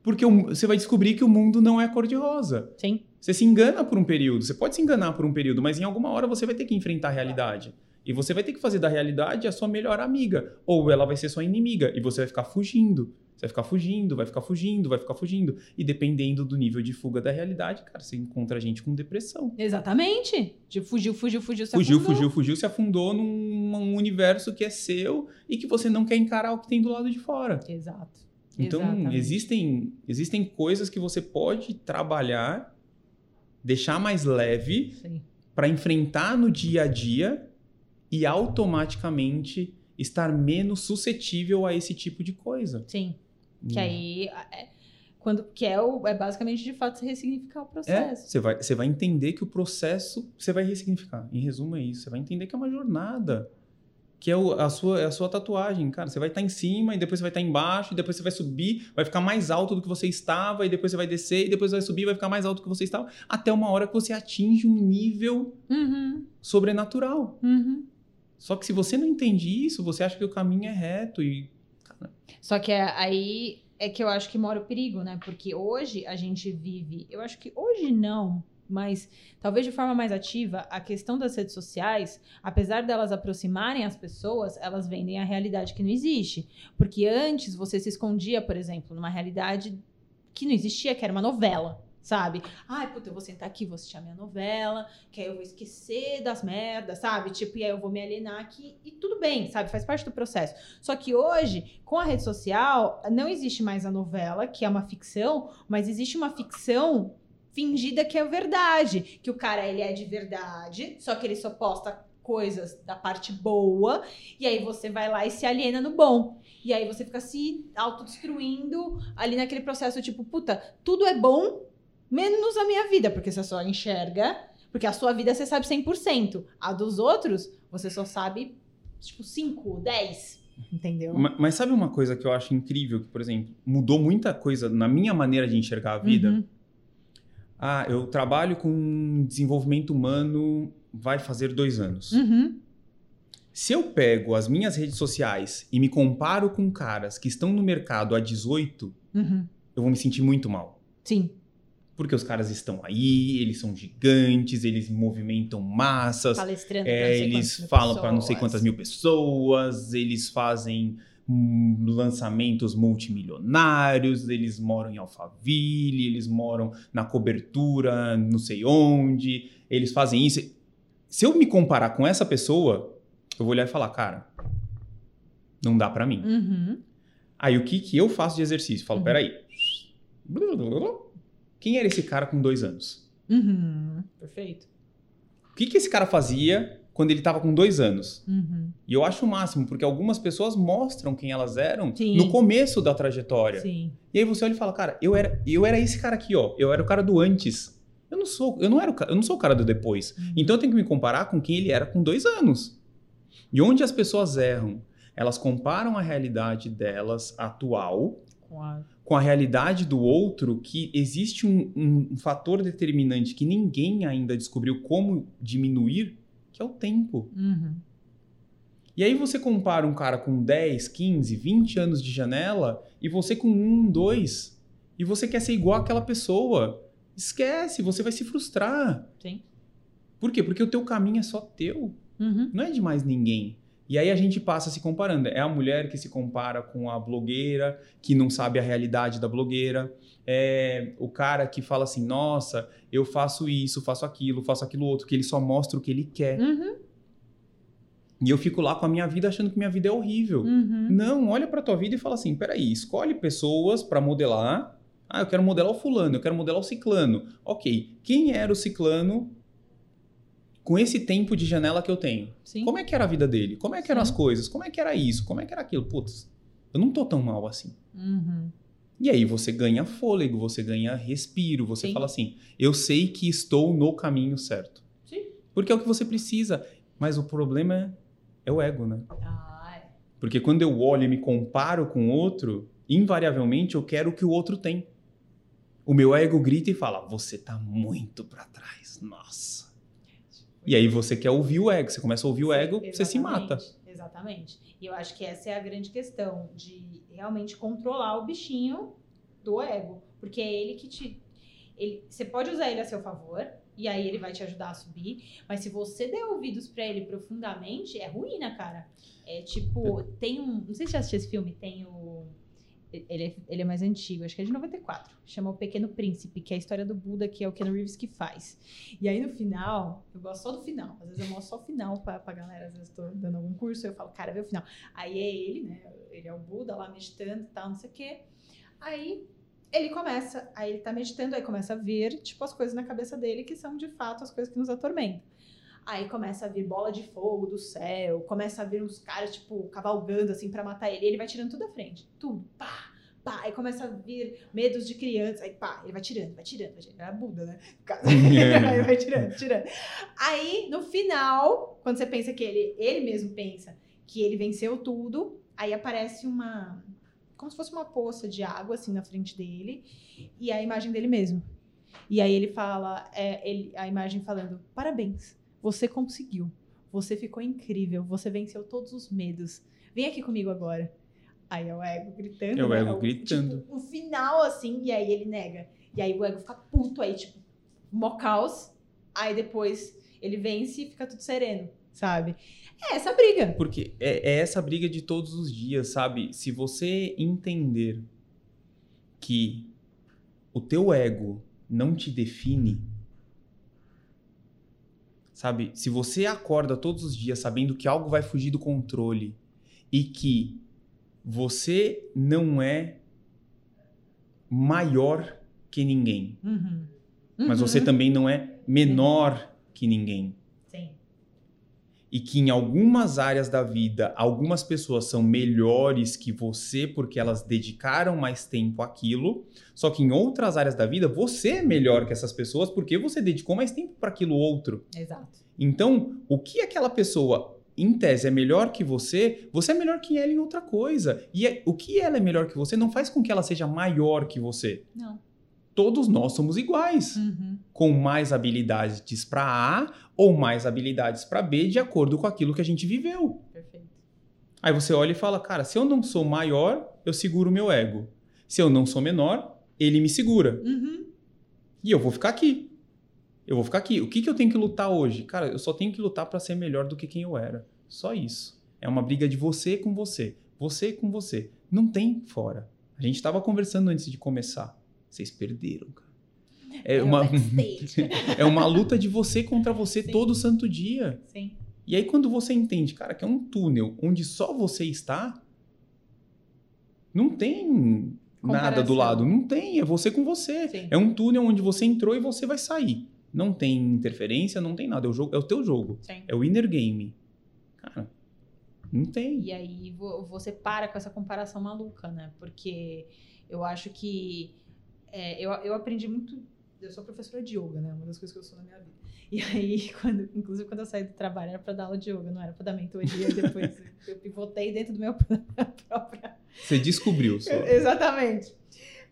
porque você vai descobrir que o mundo não é cor-de-rosa. Sim. Você se engana por um período, você pode se enganar por um período, mas em alguma hora você vai ter que enfrentar a realidade. E você vai ter que fazer da realidade a sua melhor amiga. Ou ela vai ser sua inimiga. E você vai ficar fugindo. Você vai ficar fugindo, vai ficar fugindo, vai ficar fugindo. E dependendo do nível de fuga da realidade, cara, você encontra gente com depressão. Exatamente. Tipo, fugiu, fugiu, fugiu. se Fugiu, afundou. fugiu, fugiu, se afundou num um universo que é seu e que você não quer encarar o que tem do lado de fora. Exato. Então, Exatamente. existem, existem coisas que você pode trabalhar, deixar mais leve para enfrentar no dia a dia e automaticamente estar menos suscetível a esse tipo de coisa. Sim. Que Hum. aí. É, quando, que é, o, é basicamente, de fato, ressignificar o É, processo. você vai, você vai entender que o processo você vai ressignificar. Em resumo, é isso. Você vai entender que é uma jornada. Que é o- a, sua, é a sua tatuagem, cara. Você vai estar em cima e depois você vai estar embaixo, e depois você vai subir, vai ficar mais alto do que você estava, e depois você vai descer, e depois vai subir, vai ficar mais alto do que você estava, até uma hora que você atinge um nível Uhum. sobrenatural. Uhum. Só que se você não entende isso, você acha que o caminho é reto e. cara, Só que é- aí é que eu acho que mora o perigo, né? Porque hoje a gente vive. Eu acho que hoje não, mas talvez de forma mais ativa, a questão das redes sociais, apesar delas aproximarem as pessoas, elas vendem a realidade que não existe. Porque antes você se escondia, por exemplo, numa realidade que não existia, que era uma novela. Sabe? Ai, puta, eu vou sentar aqui, vou assistir a minha novela, que aí eu vou esquecer das merdas, sabe? Tipo, e aí eu vou me alienar aqui e tudo bem, sabe? Faz parte do processo. Só que hoje, com a rede social, não existe mais a novela, que é uma ficção, mas existe uma ficção fingida que é verdade. Que o cara, ele é de verdade, só que ele só posta coisas da parte boa, e aí você vai lá e se aliena no bom. E aí você fica se autodestruindo ali naquele processo, tipo, puta, tudo é bom, menos a minha vida, porque você só enxerga, porque a sua vida você sabe 100%. A dos outros, você só sabe, tipo, 5, 10, entendeu? Ma- Mas sabe uma coisa que eu acho incrível, que, por exemplo, mudou muita coisa na minha maneira de enxergar a vida? Uhum. Ah, eu trabalho com desenvolvimento humano, vai fazer dois anos. Uhum. Se eu pego as minhas redes sociais e me comparo com caras que estão no mercado há 18, Uhum. eu vou me sentir muito mal. Sim. Porque os caras estão aí, eles são gigantes, eles movimentam massas, Palestrando é, eles falam para não sei quantas mil pessoas, eles fazem hum, lançamentos multimilionários, eles moram em Alphaville, eles moram na cobertura, não sei onde, eles fazem isso. Se eu me comparar com essa pessoa, eu vou olhar e falar, cara, não dá pra mim. Uhum. Aí o que, que eu faço de exercício? Falo, Uhum. peraí. Quem era esse cara com dois anos? Uhum. Perfeito. O que, que esse cara fazia quando ele tava com dois anos? Uhum. E eu acho o máximo, porque algumas pessoas mostram quem elas eram Sim. no começo da trajetória. Sim. E aí você olha e fala, cara, eu era, eu era esse cara aqui, ó. Eu era o cara do antes. Eu não sou, eu não era o, eu não sou o cara do depois. Uhum. Então eu tenho que me comparar com quem ele era com dois anos. E onde as pessoas erram? Elas comparam a realidade delas atual Com a- com a realidade do outro que existe um, um- um fator determinante que ninguém ainda descobriu como diminuir, que é o tempo. Uhum. E aí você compara um cara com 10, 15, 20 anos de janela e você com um, dois, e você quer ser igual àquela pessoa. Esquece, você vai se frustrar. Sim. Por quê? Porque o teu caminho é só teu. Uhum. Não é de mais ninguém. E aí a gente passa se comparando. É a mulher que se compara com a blogueira, que não sabe a realidade da blogueira. É o cara que fala assim: nossa, eu faço isso, faço aquilo, faço aquilo outro, que ele só mostra o que ele quer. Uhum. E eu fico lá com a minha vida achando que minha vida é horrível. Uhum. Não, olha pra tua vida e fala assim: peraí, escolhe pessoas pra modelar. Ah, eu quero modelar o fulano, eu quero modelar o ciclano. Ok, quem era o ciclano com esse tempo de janela que eu tenho? Sim. Como é que era a vida dele? Como é que eram Sim. as coisas? Como é que era isso? Como é que era aquilo? Putz, eu não tô tão mal assim. Uhum. E aí você ganha fôlego, você ganha respiro, você Sim. fala assim: eu sei que estou no caminho certo. Sim. Porque é o que você precisa. Mas o problema é, é o ego, né? Ah, é. Porque quando eu olho e me comparo com outro, invariavelmente eu quero o que o outro tem. O meu ego grita e fala: você tá muito pra trás. Nossa. E aí você quer ouvir o ego, você começa a ouvir o ego, você se mata. Exatamente, Exatamente. E eu acho que essa é a grande questão, de realmente controlar o bichinho do ego. Porque é ele que te. Ele, você pode usar ele a seu favor, e aí ele vai te ajudar a subir. Mas se você der ouvidos pra ele profundamente, é ruína, cara. É tipo, tem um. Não sei se você assistiu esse filme, tem o. Ele é, ele é mais antigo, acho que é de 94. Chama O Pequeno Príncipe, que é a história do Buda, que é o Ken Reeves que faz. E aí no final, eu gosto só do final. Às vezes eu mostro só o final pra, pra galera. Às vezes eu tô dando algum curso, eu falo, cara, vê o final. Aí é ele, né? Ele é o Buda lá meditando e tal, não sei o quê. Aí ele começa, aí ele tá meditando, aí começa a vir, tipo, as coisas na cabeça dele que são de fato as coisas que nos atormentam. Aí começa a vir bola de fogo do céu, começa a vir uns caras, tipo, cavalgando assim pra matar ele. E ele vai tirando tudo à frente. Tudo. Pá, pá. Aí começa a vir medos de criança. Aí pá, ele vai tirando, vai tirando, vai tirando. É a Buda, né? aí vai tirando, tirando. Aí, no final, quando você pensa que ele, ele mesmo pensa que ele venceu tudo, aí aparece uma. Como se fosse uma poça de água, assim, na frente dele. E a imagem dele mesmo. E aí ele fala, é, ele, a imagem falando: parabéns, você conseguiu. Você ficou incrível. Você venceu todos os medos. Vem aqui comigo agora. Aí é o ego gritando. É o né? ego gritando. Tipo, no final, assim, e aí ele nega. E aí o ego fica puto, aí, tipo, mó caos. Aí depois ele vence e fica tudo sereno, sabe? É essa briga. Porque é, é essa briga de todos os dias, sabe? Se você entender que o teu ego não te define, sabe? Se você acorda todos os dias sabendo que algo vai fugir do controle e que você não é maior que ninguém, Uhum. mas Uhum. você também não é menor que ninguém. E que em algumas áreas da vida algumas pessoas são melhores que você porque elas dedicaram mais tempo àquilo, só que em outras áreas da vida você é melhor que essas pessoas porque você dedicou mais tempo para aquilo outro. Exato. Então, o que aquela pessoa em tese é melhor que você, você é melhor que ela em outra coisa. E é- o que ela é melhor que você não faz com que ela seja maior que você. Não. Todos nós somos iguais Uhum. com mais habilidades para A ou mais habilidades para B de acordo com aquilo que a gente viveu. Perfeito. Aí você olha e fala, cara, se eu não sou maior, eu seguro o meu ego. Se eu não sou menor, ele me segura. Uhum. E eu vou ficar aqui. Eu vou ficar aqui. O que, que eu tenho que lutar hoje? Cara, eu só tenho que lutar para ser melhor do que quem eu era. Só isso. É uma briga de você com você. Você com você. Não tem fora. A gente estava conversando antes de começar. Vocês perderam, cara. É, É uma, é uma luta de você contra você Sim. todo santo dia. Sim. E aí, quando você entende, cara, que é um túnel onde só você está, não tem nada do Comparação. lado. Não tem, é você com você. Sim. É um túnel onde você entrou e você vai sair. Não tem interferência, não tem nada. É o, jogo, é o teu jogo. Sim. É o inner game. Cara, não tem. E aí vo- você para com essa comparação maluca, né? Porque eu acho que é, eu, eu aprendi muito. Eu sou professora de yoga, né? Uma das coisas que eu sou na minha vida. E aí, quando, inclusive, quando eu saí do trabalho, era pra dar aula de yoga, não era pra dar mentoria. Depois eu pivotei dentro do meu própria Você descobriu. Só. Exatamente.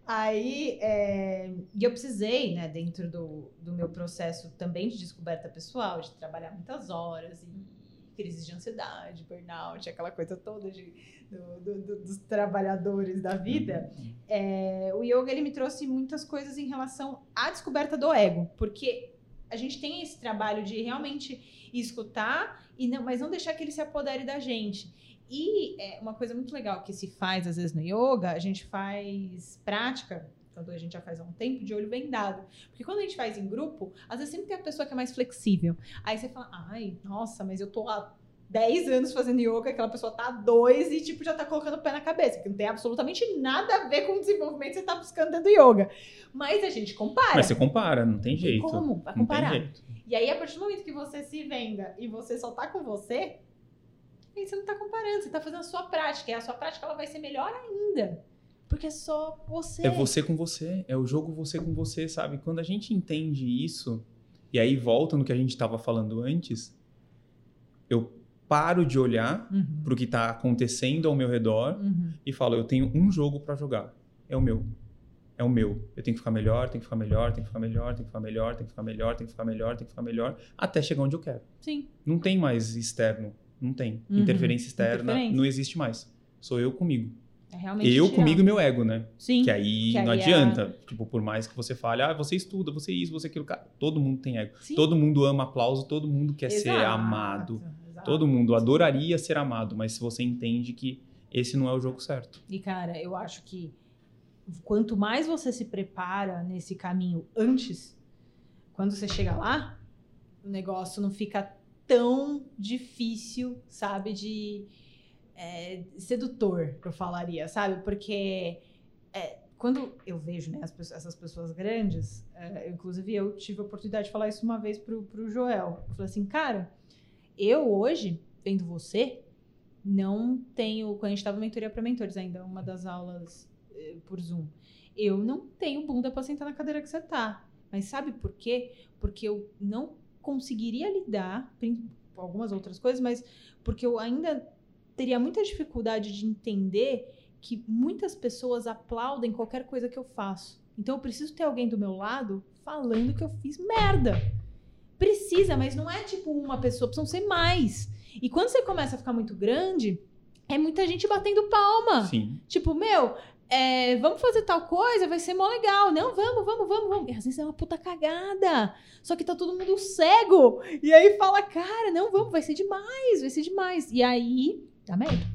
Aí, é, e eu precisei, né, dentro do, do meu processo também de descoberta pessoal, de trabalhar muitas horas e crises de ansiedade, burnout, aquela coisa toda de, do- do- do- dos trabalhadores da vida, é, o yoga ele me trouxe muitas coisas em relação à descoberta do ego, porque a gente tem esse trabalho de realmente escutar, e não, mas não deixar que ele se apodere da gente. E é uma coisa muito legal que se faz, às vezes, no yoga, a gente faz prática, quando a gente já faz há um tempo, de olho vendado. Porque quando a gente faz em grupo, às vezes sempre tem a pessoa que é mais flexível. Aí você fala, ai, nossa, mas eu tô há 10 anos fazendo yoga, aquela pessoa tá há dois e, tipo, já tá colocando o pé na cabeça, que não tem absolutamente nada a ver com o desenvolvimento que você tá buscando dentro do yoga. Mas a gente compara. Mas você compara, não tem jeito. Como? Vai Não tem comparar. jeito. E aí, a partir do momento que você se venda e você só tá com você, aí você não tá comparando, você tá fazendo a sua prática. E a sua prática ela vai ser melhor ainda. Porque é só você. É você com você, é o jogo você com você, sabe? Quando a gente entende isso, e aí volta no que a gente estava falando antes, eu paro de olhar Uhum. pro que tá acontecendo ao meu redor Uhum. e falo, eu tenho um jogo para jogar. É o meu. É o meu. Eu tenho que ficar melhor, tenho que ficar melhor, tenho que ficar melhor, tenho que ficar melhor, tenho que ficar melhor, tenho que ficar melhor, tenho que ficar melhor, até chegar onde eu quero. Sim. Não tem mais externo. Não tem. Uhum. Interferência externa Interferência. não existe mais. Sou eu comigo. É realmente eu tirar. comigo e meu ego, né? Sim. Que aí Que não aí é adianta. Tipo, por mais que você fale, ah, você estuda, você isso, você aquilo. Cara, todo mundo tem ego. Sim. Todo mundo ama aplauso, todo mundo quer ser Exato, amado. exato. Todo mundo adoraria ser amado, mas se você entende que esse não é o jogo certo. E, cara, eu acho que quanto mais você se prepara nesse caminho antes, quando você chega lá, o negócio não fica tão difícil, sabe? De é, sedutor, eu falaria, sabe? Porque é, quando eu vejo né, essas pessoas grandes, é, inclusive eu tive a oportunidade de falar isso uma vez pro, pro Joel. Eu falei assim, cara, eu hoje, vendo você, não tenho. Quando a gente estava mentoria para mentores ainda, uma das aulas eh, por Zoom, eu não tenho bunda para sentar na cadeira que você tá. Mas sabe por quê? Porque eu não conseguiria lidar algumas outras coisas, mas porque eu ainda teria muita dificuldade de entender que muitas pessoas aplaudem qualquer coisa que eu faço. Então eu preciso ter alguém do meu lado falando que eu fiz merda. Precisa, mas não é tipo uma pessoa, precisam ser mais. E quando você começa a ficar muito grande, é muita gente batendo palma. Sim. Tipo, meu, é, vamos fazer tal coisa, vai ser mó legal. Não, vamos, vamos, vamos, vamos. E às vezes é uma puta cagada. Só que tá todo mundo cego. E aí fala, cara, não, vamos, vai ser demais, vai ser demais. E aí, dá merda.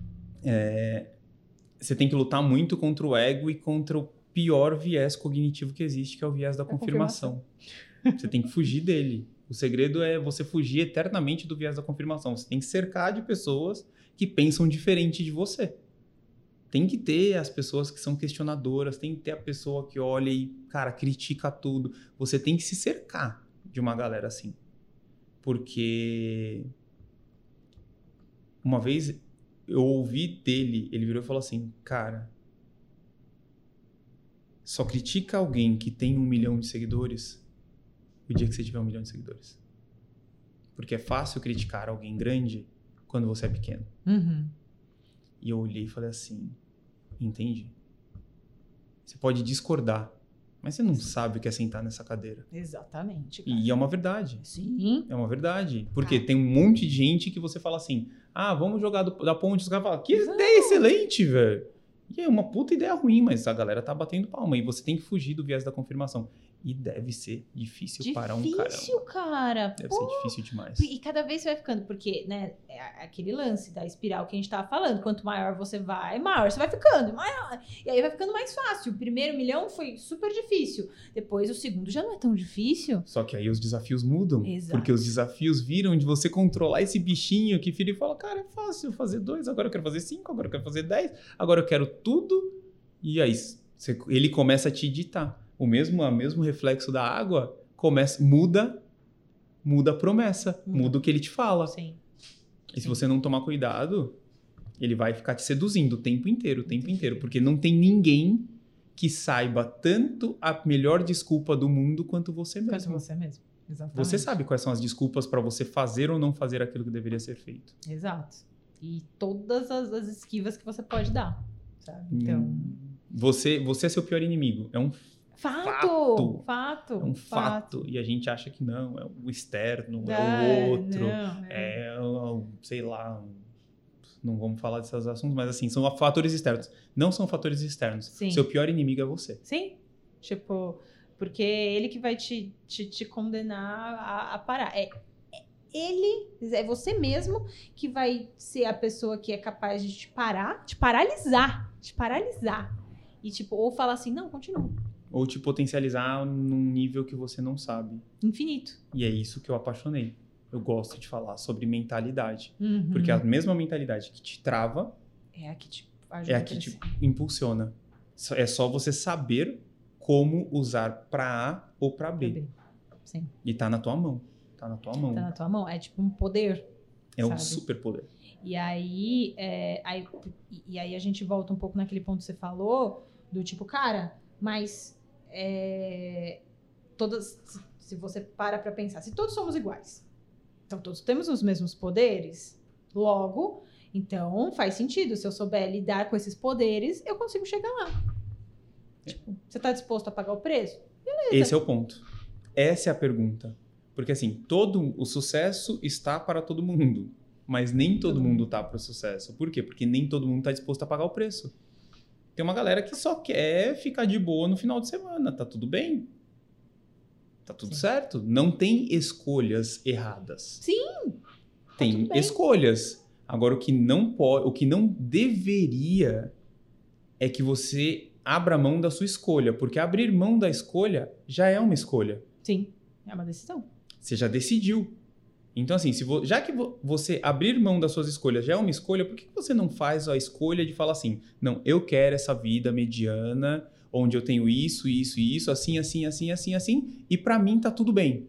Você tem que lutar muito contra o ego e contra o pior viés cognitivo que existe, que é o viés da A confirmação. Você tem que fugir dele. O segredo é você fugir eternamente do viés da confirmação. Você tem que cercar de pessoas que pensam diferente de você. Tem que ter as pessoas que são questionadoras, tem que ter a pessoa que olha e, cara, critica tudo. Você tem que se cercar de uma galera assim. Porque uma vez eu ouvi dele, ele virou e falou assim, cara, só critica alguém que tem um milhão de seguidores o dia que você tiver um milhão de seguidores. Porque é fácil criticar alguém grande quando você é pequeno. E eu olhei e falei assim: entende? Você pode discordar, mas você não sabe o que é sentar nessa cadeira. Exatamente. cara. E é uma verdade. Sim. É uma verdade. Porque Tá. tem um monte de gente que você fala assim: ah, vamos jogar do- da ponte. Os caras falam: que ideia excelente, velho. E é uma puta ideia ruim, mas a galera tá batendo palma. E você tem que fugir do viés da confirmação. E deve ser difícil, para um caramba. Difícil, cara. Deve Pô, ser difícil demais. E cada vez você vai ficando, porque, né, é a- aquele lance da espiral que a gente tava falando. Quanto maior você vai, maior você vai ficando, maior. E aí vai ficando mais fácil. O primeiro milhão foi super difícil. Depois o segundo já não é tão difícil. Só que aí os desafios mudam. Exato. Porque os desafios viram de você controlar esse bichinho que vira e fala: cara, é fácil fazer dois, agora eu quero fazer cinco, agora eu quero fazer dez, agora eu quero tudo. E aí você- ele começa a te ditar. O mesmo, o mesmo reflexo da água começa, muda, muda a promessa, Muda. muda o que ele te fala. Sim. E se você não tomar cuidado, ele vai ficar te seduzindo o tempo inteiro, o tempo inteiro. Porque não tem ninguém que saiba tanto a melhor desculpa do mundo quanto você Quanto mesmo. você mesmo. Exatamente. Você sabe quais são as desculpas para você fazer ou não fazer aquilo que deveria ser feito. Exato. E todas as, as esquivas que você pode dar. Sabe? Então. Hum, Você, você é seu pior inimigo. É um, Fato! Fato. Fato! é um fato. E a gente acha que não, é o externo, é, É, o outro. não, é. É, o- sei lá. Não vamos falar desses assuntos, mas assim, são fatores externos. Não são fatores externos. Sim. Seu pior inimigo é você. Sim. Tipo, Porque é ele que vai te, te, te condenar a, a parar. É, é ele, é você mesmo que vai ser a pessoa que é capaz de te parar, te paralisar, te paralisar. E tipo, ou falar assim, não, continua. Ou te potencializar num nível que você não sabe. Infinito. E é isso que eu apaixonei. Eu gosto de falar sobre mentalidade. Uhum. Porque a mesma mentalidade que te trava É a que te ajuda é a a que te crescer. impulsiona. É só você saber como usar para A ou para B. Bebê. Sim, E tá na tua mão. Tá na tua mão. tá na tua mão. É tipo um poder. é um sabe? super poder. E aí, é, aí, e aí a gente volta um pouco naquele ponto que você falou, do tipo, cara, mas é, todas. se- você para pra pensar, se todos somos iguais, então todos temos os mesmos poderes, logo, então faz sentido. Se eu souber lidar com esses poderes, eu consigo chegar lá. Tipo, você tá disposto a pagar o preço? Esse é o ponto. Essa é a pergunta. Porque assim, todo o sucesso está para todo mundo, mas nem todo Todo mundo tá para o sucesso. Por quê? Porque nem todo mundo tá disposto a pagar o preço. Tem uma galera que só quer ficar de boa no final de semana, tá tudo bem? Tá tudo Sim. certo? Não tem escolhas erradas. Sim, Tem tudo bem. escolhas. Agora o que não pode, o que não deveria é que você abra mão da sua escolha, porque abrir mão da escolha já é uma escolha. Sim, é uma decisão. Você já decidiu. Então, assim, se vo- já que vo- você abrir mão das suas escolhas já é uma escolha, por que você não faz a escolha de falar assim: não, eu quero essa vida mediana, onde eu tenho isso, isso e isso, assim, assim, assim, assim, assim, e pra mim tá tudo bem.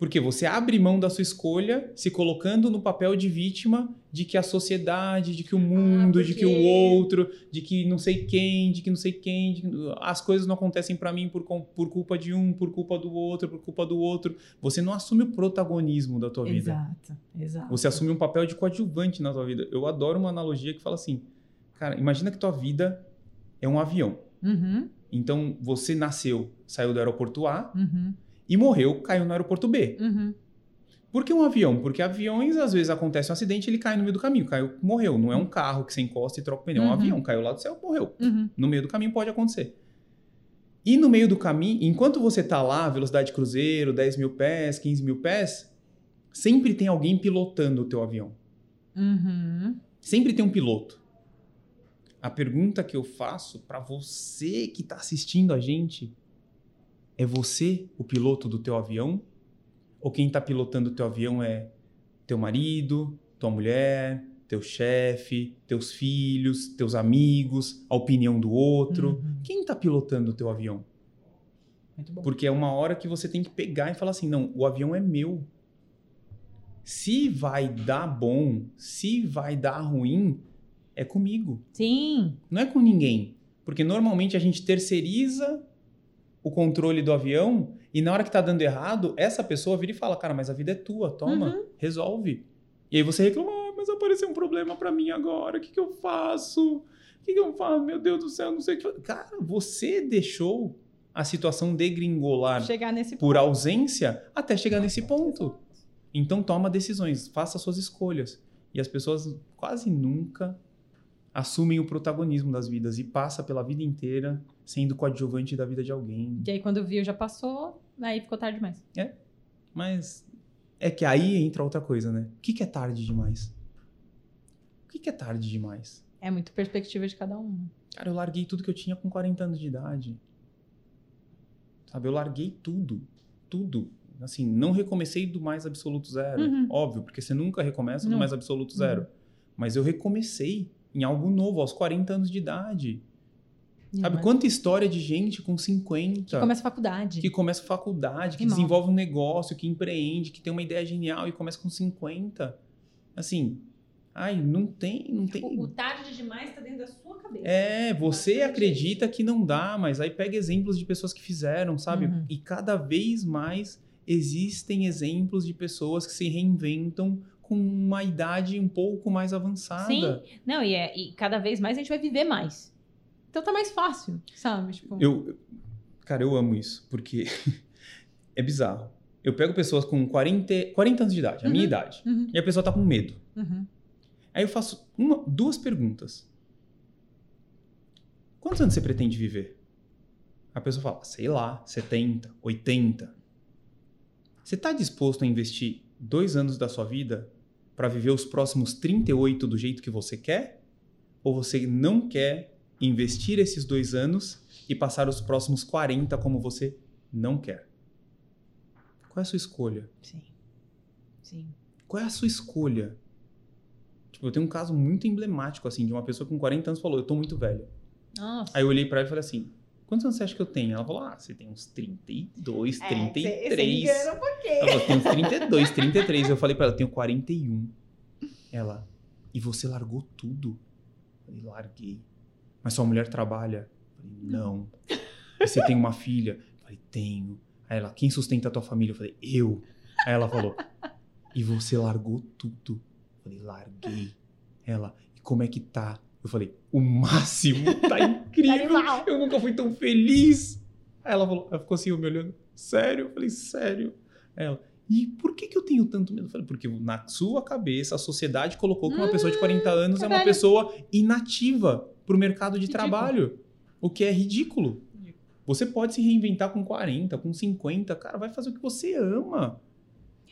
Porque você abre mão da sua escolha, se colocando no papel de vítima de que a sociedade, de que o mundo, de que o outro, de que não sei quem, de que não sei quem, que as coisas não acontecem pra mim por, por culpa de um, por culpa do outro, por culpa do outro. Você não assume o protagonismo da tua vida. Exato, exato. Você assume um papel de coadjuvante na tua vida. Eu adoro uma analogia que fala assim: cara, imagina que tua vida é um avião. Uhum, Então você nasceu, saiu do aeroporto A uhum, e morreu, caiu no aeroporto B. uhum. Por que um avião? Porque aviões, às vezes, acontece um acidente ele cai no meio do caminho. Caiu, morreu. Não é um carro que você encosta e troca o pneu. É um Uhum. avião. Caiu lá do céu, morreu. Uhum. No meio do caminho pode acontecer. E no meio do caminho, enquanto você tá lá, velocidade cruzeiro, 10 mil pés, 15 mil pés, sempre tem alguém pilotando o teu avião. Uhum. Sempre tem um piloto. A pergunta que eu faço para você que tá assistindo a gente é você o piloto do teu avião? Ou quem tá pilotando o teu avião é teu marido, tua mulher, teu chefe, teus filhos, teus amigos, a opinião do outro? Uhum. Quem tá pilotando o teu avião? Porque é uma hora que você tem que pegar e falar assim: não, o avião é meu. Se vai dar bom, se vai dar ruim, é comigo, Sim, não é com ninguém. Porque normalmente a gente terceiriza o controle do avião e na hora que tá dando errado, essa pessoa vira e fala: cara, mas a vida é tua, toma, Uhum. resolve. E aí você reclama: ah, mas apareceu um problema pra mim agora, o que, que eu faço? O que, que eu faço? Meu Deus do céu, não sei o que. fazer." Cara, você deixou a situação degringolar por ausência até chegar nesse ponto. Então toma decisões, faça suas escolhas. E as pessoas quase nunca assumem o protagonismo das vidas e passa pela vida inteira sendo coadjuvante da vida de alguém. E aí quando viu já passou, aí ficou tarde demais. Mas é que aí entra outra coisa, né? O que, que é tarde demais? O que, que é tarde demais? É muito perspectiva de cada um. Cara, eu larguei tudo que eu tinha com 40 anos de idade. Sabe, eu larguei tudo. Tudo. Assim, não recomecei do mais absoluto zero. Uhum. Óbvio, porque você nunca recomeça do mais absoluto zero. Mas eu recomecei em algo novo, aos 40 anos de idade. Sabe, quanta história de gente com 50 Que começa a faculdade. que começa faculdade, que E nova. desenvolve um negócio, que empreende, que tem uma ideia genial e começa com 50. Assim, ai, não tem, não tem. O, o tarde demais tá dentro da sua cabeça. É, você Basicamente acredita que não dá, mas aí pega exemplos de pessoas que fizeram, sabe? Uhum. E cada vez mais existem exemplos de pessoas que se reinventam com uma idade um pouco mais avançada. Sim. Não, e, é, e cada vez mais a gente vai viver mais. Então tá mais fácil, sabe? Tipo, Eu, cara, eu amo isso, porque é bizarro. Eu pego pessoas com 40, 40 anos de idade, a minha Uhum. idade, Uhum, e a pessoa tá com medo. uhum. Aí eu faço uma, duas perguntas. Quantos anos você pretende viver? A pessoa fala, sei lá, 70, 80. Você está disposto a investir dois anos da sua vida para viver os próximos 38 do jeito que você quer? Ou você não quer investir esses dois anos e passar os próximos 40 como você não quer? Qual é a sua escolha? Sim. Sim. Qual é a sua escolha? Tipo, eu tenho um caso muito emblemático, assim, de uma pessoa com 40 anos falou, eu tô muito velho. Nossa. Aí eu olhei pra ela e falei assim, quantos anos você acha que eu tenho? Ela falou, ah, você tem uns 32, 33. É, você, você engana um pouquinho. Ela falou, tem uns 32, 33. Eu falei pra ela, eu tenho 41. Ela, e você largou tudo? Eu falei, larguei. Mas sua mulher trabalha? Falei, não. E você tem uma filha? Falei, tenho. Aí ela, quem sustenta a tua família? Eu falei, eu. Aí ela falou, e você largou tudo? Eu falei, larguei. Ela, e como é que tá? Eu falei, o máximo, tá incrível. Eu nunca fui tão feliz. Aí ela falou, ela ficou assim, me olhando, sério? Eu falei, sério. Aí ela, e por que, que eu tenho tanto medo? Eu falei, porque na sua cabeça a sociedade colocou que uma pessoa de 40 anos é uma pessoa inativa pro mercado de Ridículo. trabalho. O que é ridículo. Ridículo. Você pode se reinventar com 40, com 50, cara, vai fazer o que você ama.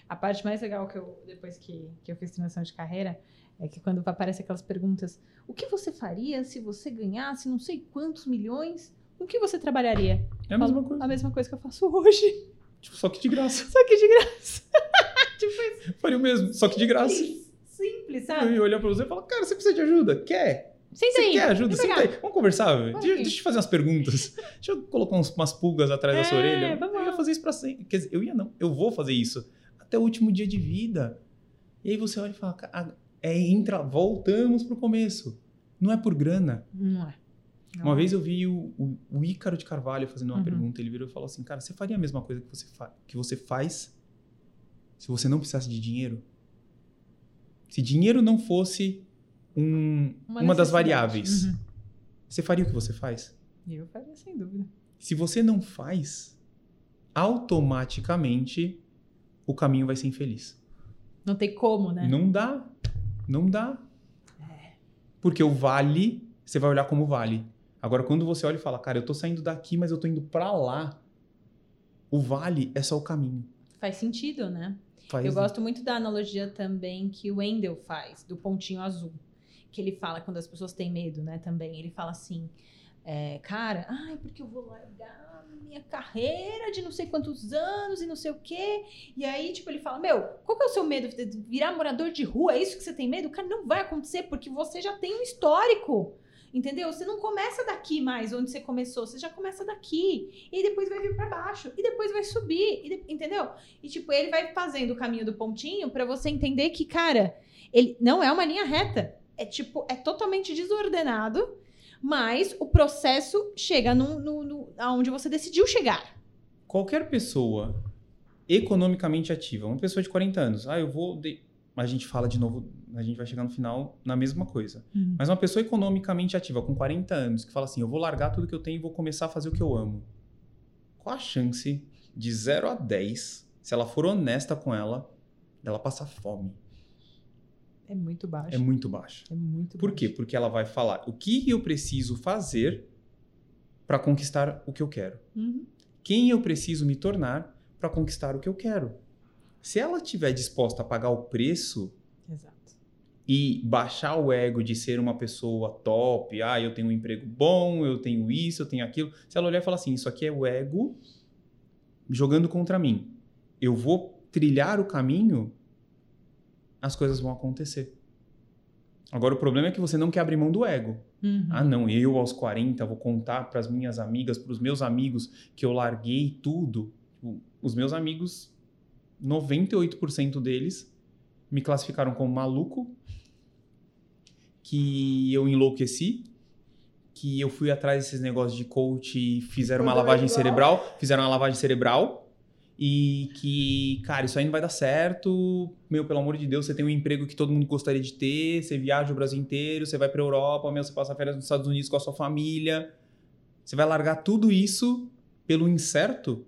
A parte mais legal que eu, depois que, que eu fiz transição de carreira, é que quando aparecem aquelas perguntas, o que você faria se você ganhasse não sei quantos milhões? Com que você trabalharia? É a mesma coisa. A mesma coisa que eu faço hoje. Tipo, só que de graça. Só que de graça. tipo isso. Faria o mesmo, só que de graça. Simples, simples Eu sabe? ia olhar pra você e falar, cara, você precisa de ajuda? Quer? Senta Você aí. quer ajuda? Senta aí. Vamos conversar. Vamos Deixa, deixa eu te fazer umas perguntas. Deixa eu colocar uns- umas pulgas atrás da sua É, orelha. vamos eu ia fazer isso pra sempre. Quer dizer, eu ia não. Eu vou fazer isso. Até o último dia de vida. E aí você olha e fala, "Ca- é, entra, voltamos pro começo. Não é por grana. Não é. Não Uma é. vez eu vi o, o, o Ícaro de Carvalho fazendo uma Uhum. pergunta. Ele virou e falou assim: Cara, você faria a mesma coisa que você, que você faz se você não precisasse de dinheiro? Se dinheiro não fosse um- uma, das necessidade. variáveis, Uhum. você faria o que você faz? Eu faria, sem dúvida. Se você não faz, automaticamente o caminho vai ser infeliz. Não tem como, né? Não dá. Não dá. Porque o vale, você vai olhar como vale. Agora, quando você olha e fala, cara, eu tô saindo daqui, mas eu tô indo pra lá, o vale é só o caminho. Faz sentido, né? Faz Eu gosto muito da analogia também que o Wendell faz, do pontinho azul. Que ele fala quando as pessoas têm medo, né? Também. Ele fala assim, é, cara, ai, porque eu vou largar minha carreira de não sei quantos anos e não sei o quê. E aí, tipo, ele fala, meu, qual que é o seu medo? Virar morador de rua? É isso que você tem medo? Cara, não vai acontecer, porque você já tem um histórico. Entendeu? Você não começa daqui mais onde você começou, você já começa daqui. E depois vai vir pra baixo. E depois vai subir. de- Entendeu? E, tipo, ele vai fazendo o caminho do pontinho pra você entender que, cara, ele não é uma linha reta. É, tipo, é totalmente desordenado, mas o processo chega num, no, no, aonde você decidiu chegar. Qualquer pessoa economicamente ativa, uma pessoa de 40 anos, ah, eu vou. De... A gente fala de novo, a gente vai chegar no final na mesma coisa. Mas uma pessoa economicamente ativa, com 40 anos, que fala assim: eu vou largar tudo que eu tenho e vou começar a fazer o que eu amo. Qual a chance de 0 a 10, se ela for honesta com ela, dela passar fome? É muito baixo. É muito baixa. É muito Por quê? Porque ela vai falar o que eu preciso fazer para conquistar o que eu quero. Uhum. Quem eu preciso me tornar para conquistar o que eu quero. Se ela estiver disposta a pagar o preço Exato. e baixar o ego de ser uma pessoa top, ah, eu tenho um emprego bom, eu tenho isso, eu tenho aquilo. Se ela olhar e falar assim, isso aqui é o ego jogando contra mim. Eu vou trilhar o caminho, as coisas vão acontecer. Agora o problema é que você não quer abrir mão do ego. Uhum. Ah, não, eu aos 40 vou contar para as minhas amigas, para os meus amigos que eu larguei tudo. Os meus amigos, 98% deles me classificaram como maluco, que eu enlouqueci, que eu fui atrás desses negócios de coach e fizeram uma lavagem cerebral, fizeram uma lavagem cerebral e que, cara, isso aí não vai dar certo. Meu, pelo amor de Deus, você tem um emprego que todo mundo gostaria de ter, você viaja o Brasil inteiro, você vai pra Europa, meu, você passa férias nos Estados Unidos com a sua família. Você vai largar tudo isso pelo incerto?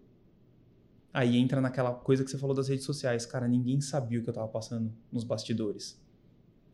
Aí entra naquela coisa que você falou das redes sociais. Cara, ninguém sabia o que eu tava passando nos bastidores.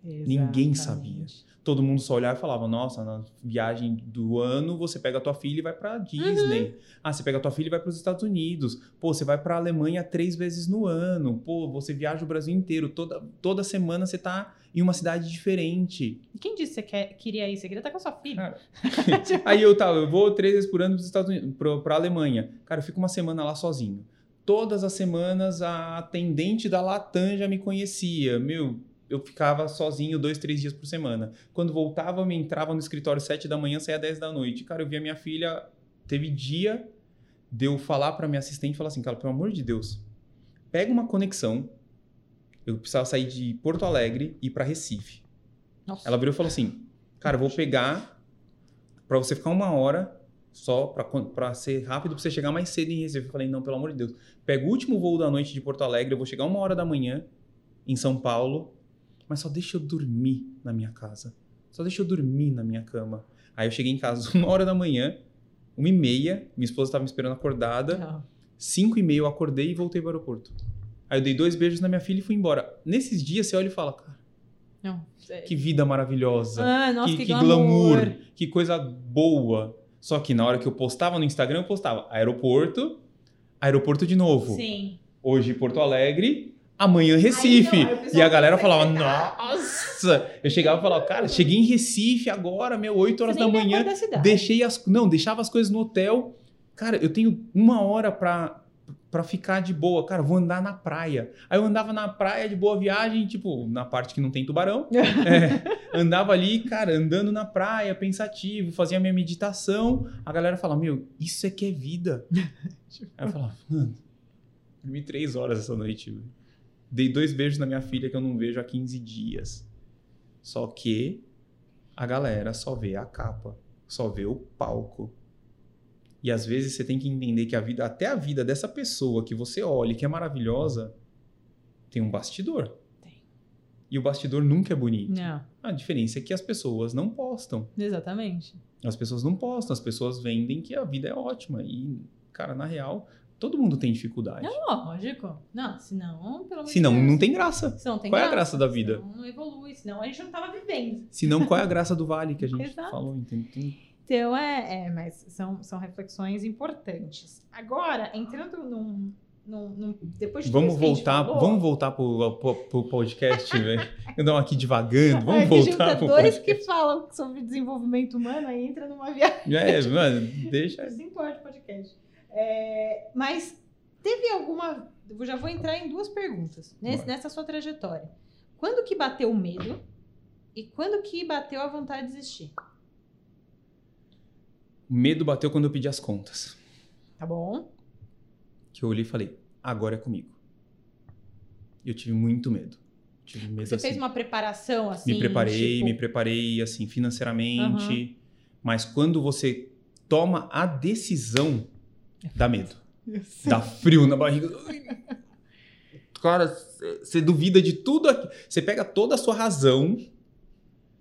Ninguém sabia. Exatamente. Todo mundo só olhava e falava: Nossa, na viagem do ano você pega a tua filha e vai pra Disney. Ah, você pega a tua filha e vai para os Estados Unidos. Pô, você vai pra Alemanha três vezes no ano. Pô, você viaja o Brasil inteiro. Toda, toda semana você tá em uma cidade diferente. E Quem disse que você quer, queria ir? Você queria estar com a sua filha. Cara, Aí eu tava, eu vou três vezes por ano pros Estados Unidos, pro, pra Alemanha. Cara, eu fico uma semana lá sozinho. Todas as semanas a atendente da Latam já me conhecia. Meu, eu ficava sozinho dois, três dias por semana. Quando voltava, eu me entrava no escritório sete da manhã, saía dez da noite. Cara, eu via minha filha. Teve dia de eu falar pra minha assistente e falar assim, cara, pelo amor de Deus, pega uma conexão. Eu precisava sair de Porto Alegre e ir pra Recife. Nossa. Ela virou e falou assim: Cara, eu vou pegar pra você ficar uma hora só pra ser rápido, pra você chegar mais cedo em Recife. Eu falei: Não, pelo amor de Deus. Pega o último voo da noite de Porto Alegre, eu vou chegar uma hora da manhã em São Paulo, mas só deixa eu dormir na minha casa. Só deixa eu dormir na minha cama. Aí eu cheguei em casa uma hora da manhã, uma e meia, minha esposa tava me esperando acordada. Não. Cinco e meia eu acordei e voltei pro aeroporto. Aí eu dei dois beijos na minha filha e fui embora. Nesses dias você olha e fala, cara, Não. É- que vida maravilhosa Ah, nossa, que, que, que glamour. glamour, que coisa boa. Só que na hora que eu postava no Instagram, eu postava aeroporto, aeroporto de novo. Sim. Hoje Porto Alegre, amanhã Recife. Aí não, e a galera falava, nossa! Eu chegava e falava, cara, cheguei em Recife agora, meu, 8 horas da manhã. da. Deixei as. Não, deixava as coisas no hotel. Cara, eu tenho uma hora pra, pra ficar de boa. Cara, vou andar na praia. Aí eu andava na praia de boa viagem, tipo, na parte que não tem tubarão. É, andava ali, cara, andando na praia, pensativo, fazia minha meditação. A galera fala: Meu, isso é que é vida. Aí eu falava: Mano, dormi três horas essa noite. velho. Dei dois beijos na minha filha que eu não vejo há 15 dias. Só que a galera só vê a capa, só vê o palco. E às vezes você tem que entender que a vida, até a vida dessa pessoa que você olha e que é maravilhosa, tem um bastidor. Tem. E o bastidor nunca é bonito. Não, A diferença é que as pessoas não postam. exatamente. As pessoas não postam, as pessoas vendem que a vida é ótima. E, cara, na real, todo mundo tem dificuldade. Não, lógico. Não, senão, pelo de Senão, não tem graça. Senão tem Qual é a graça da vida? Senão não evolui, senão a gente não tava vivendo. Senão, qual é a graça do vale que a gente falou? Entende? Então, é, é mas são, são reflexões importantes. Agora, entrando num. num, num- depois de Vamos voltar, falou, vamos voltar pro, pro, pro podcast, velho. Eu dou aqui devagando, vamos é, voltar pro dois podcast. que falam sobre desenvolvimento humano, aí entra numa viagem. É, mano, deixa. Isso importa podcast. É, mas teve alguma. Eu já vou entrar em duas perguntas nesse- nessa sua trajetória. Quando que bateu o medo e quando que bateu a vontade de desistir? O medo bateu quando eu pedi as contas. Tá bom? Que eu olhei e falei, agora é comigo. E eu tive muito medo. Tive medo Você assim. fez uma preparação assim? me preparei, tipo, me preparei assim financeiramente, mas quando você toma a decisão, dá medo, dá frio na barriga. Cara, você duvida de tudo aqui. Você pega toda a sua razão,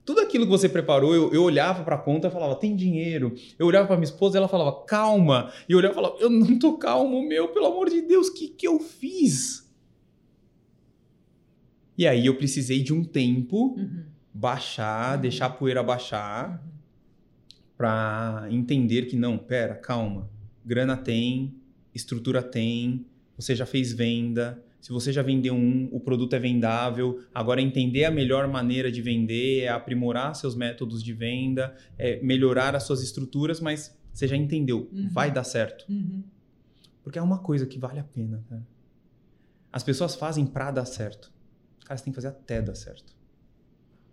tudo aquilo que você preparou, eu, eu olhava pra conta e falava, tem dinheiro. Eu olhava pra minha esposa e ela falava, calma. E eu olhava e falava, eu não tô calmo, meu, pelo amor de Deus, o que, que eu fiz? E aí eu precisei de um tempo Uhum, baixar, Uhum. deixar a poeira baixar, uhum. pra entender que não, pera, calma. Grana tem, estrutura tem, você já fez venda. Se você já vendeu um, o produto é vendável. Agora entender a melhor maneira de vender, é aprimorar seus métodos de venda, é melhorar as suas estruturas, mas você já entendeu, Uhum. vai dar certo. Uhum. Porque é uma coisa que vale a pena, cara. As pessoas fazem pra dar certo. Cara, você tem que fazer até dar certo.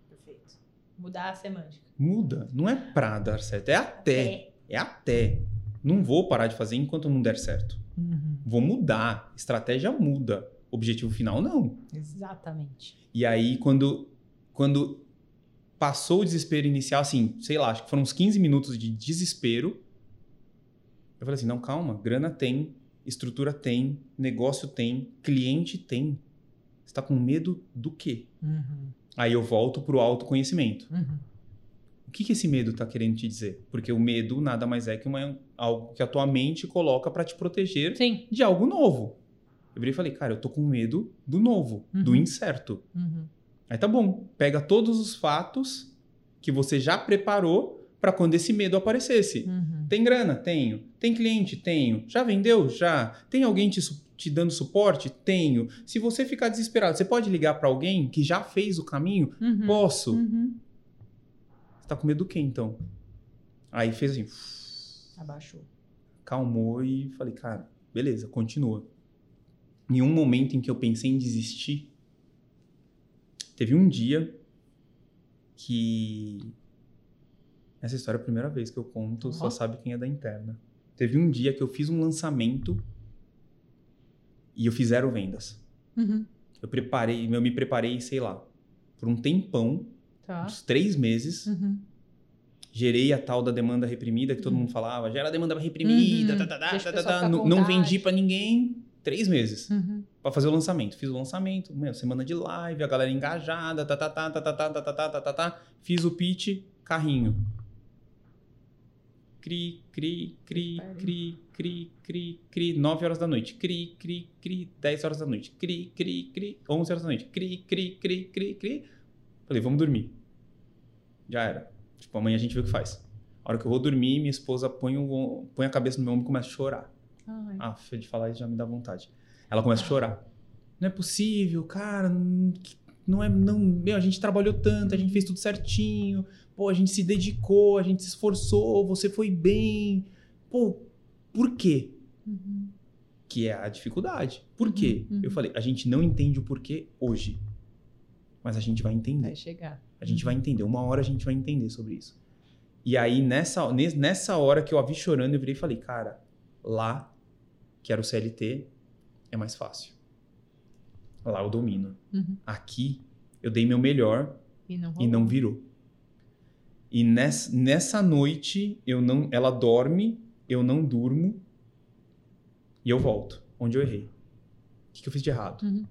Perfeito. Mudar a semântica. Muda. Não é pra dar certo, é até. É até. Não vou parar de fazer enquanto não der certo. Uhum. Vou mudar. Estratégia muda. Objetivo final, não. Exatamente. E aí, quando, quando passou o desespero inicial, assim, sei lá, acho que foram uns 15 minutos de desespero. Eu falei assim: não, calma, grana tem, estrutura tem, negócio tem, cliente tem. Você tá com medo do quê? Uhum. Aí eu volto pro autoconhecimento. Uhum. O que, que esse medo está querendo te dizer? Porque o medo nada mais é que uma, algo que a tua mente coloca para te proteger Sim. de algo novo. Eu virei e falei, cara, eu tô com medo do novo, do Uhum. incerto. Uhum. Aí tá bom, pega todos os fatos que você já preparou para quando esse medo aparecesse. Uhum. Tem grana? Tenho. Tem cliente? Tenho. Já vendeu? Já. Tem alguém te, te dando suporte? Tenho. Se você ficar desesperado, você pode ligar para alguém que já fez o caminho? Uhum. Posso. Uhum. Você tá com medo do quê, então? Aí fez assim, Abaixou. calmou e falei, cara, beleza, continua. Em um momento em que eu pensei em desistir, teve um dia que. Essa história é a primeira vez que eu conto, só Ó. sabe quem é da interna. Teve um dia que eu fiz um lançamento e eu fiz zero vendas. Uhum. Eu preparei, eu me preparei, sei lá, por um tempão, Tá. uns três meses, Uhum. gerei a tal da demanda reprimida que todo Uhum. mundo falava, gera demanda reprimida, Uhum. tá, tá, tá, tá, tá, tá. Não, não vendi pra ninguém três meses Uhum. Pra fazer o lançamento. Fiz o lançamento, meu, semana de live, a galera engajada, tá, tá, tá, tá, tá, tá, tá, tá, tá, tá, tá, tá. Fiz o pitch, carrinho. Cri, cri, cri, cri, cri, cri, cri, 9 horas da noite. Cri, cri, cri, 10 horas da noite. Cri, cri, cri, 11 horas da noite. Cri, cri, cri, cri, cri. Falei, vamos dormir. Já era. Tipo, amanhã a gente vê o que faz. A hora que eu vou dormir, minha esposa põe, o, põe a cabeça no meu ombro e começa a chorar. Ai. Ah, de falar isso já me dá vontade. Ela começa a chorar. Não é possível, cara. Não, não é. Não, meu, a gente trabalhou tanto, a gente fez tudo certinho. Pô, a gente se dedicou, a gente se esforçou, você foi bem. Pô, por quê? Uhum. Que é a dificuldade. Por quê? Uhum. Eu falei, a gente não entende o porquê hoje. Mas a gente vai entender. Vai chegar. A gente vai entender. Uma hora a gente vai entender sobre isso. E aí, nessa, nes- nessa hora que eu a vi chorando, eu virei e falei, cara, lá, que era o CLT, é mais fácil. Lá eu domino. Uhum. Aqui, eu dei meu melhor E não e não virou. E nessa, nessa noite, eu não, ela dorme, eu não durmo e eu volto, onde eu errei. O que, que eu fiz de errado? Uhum.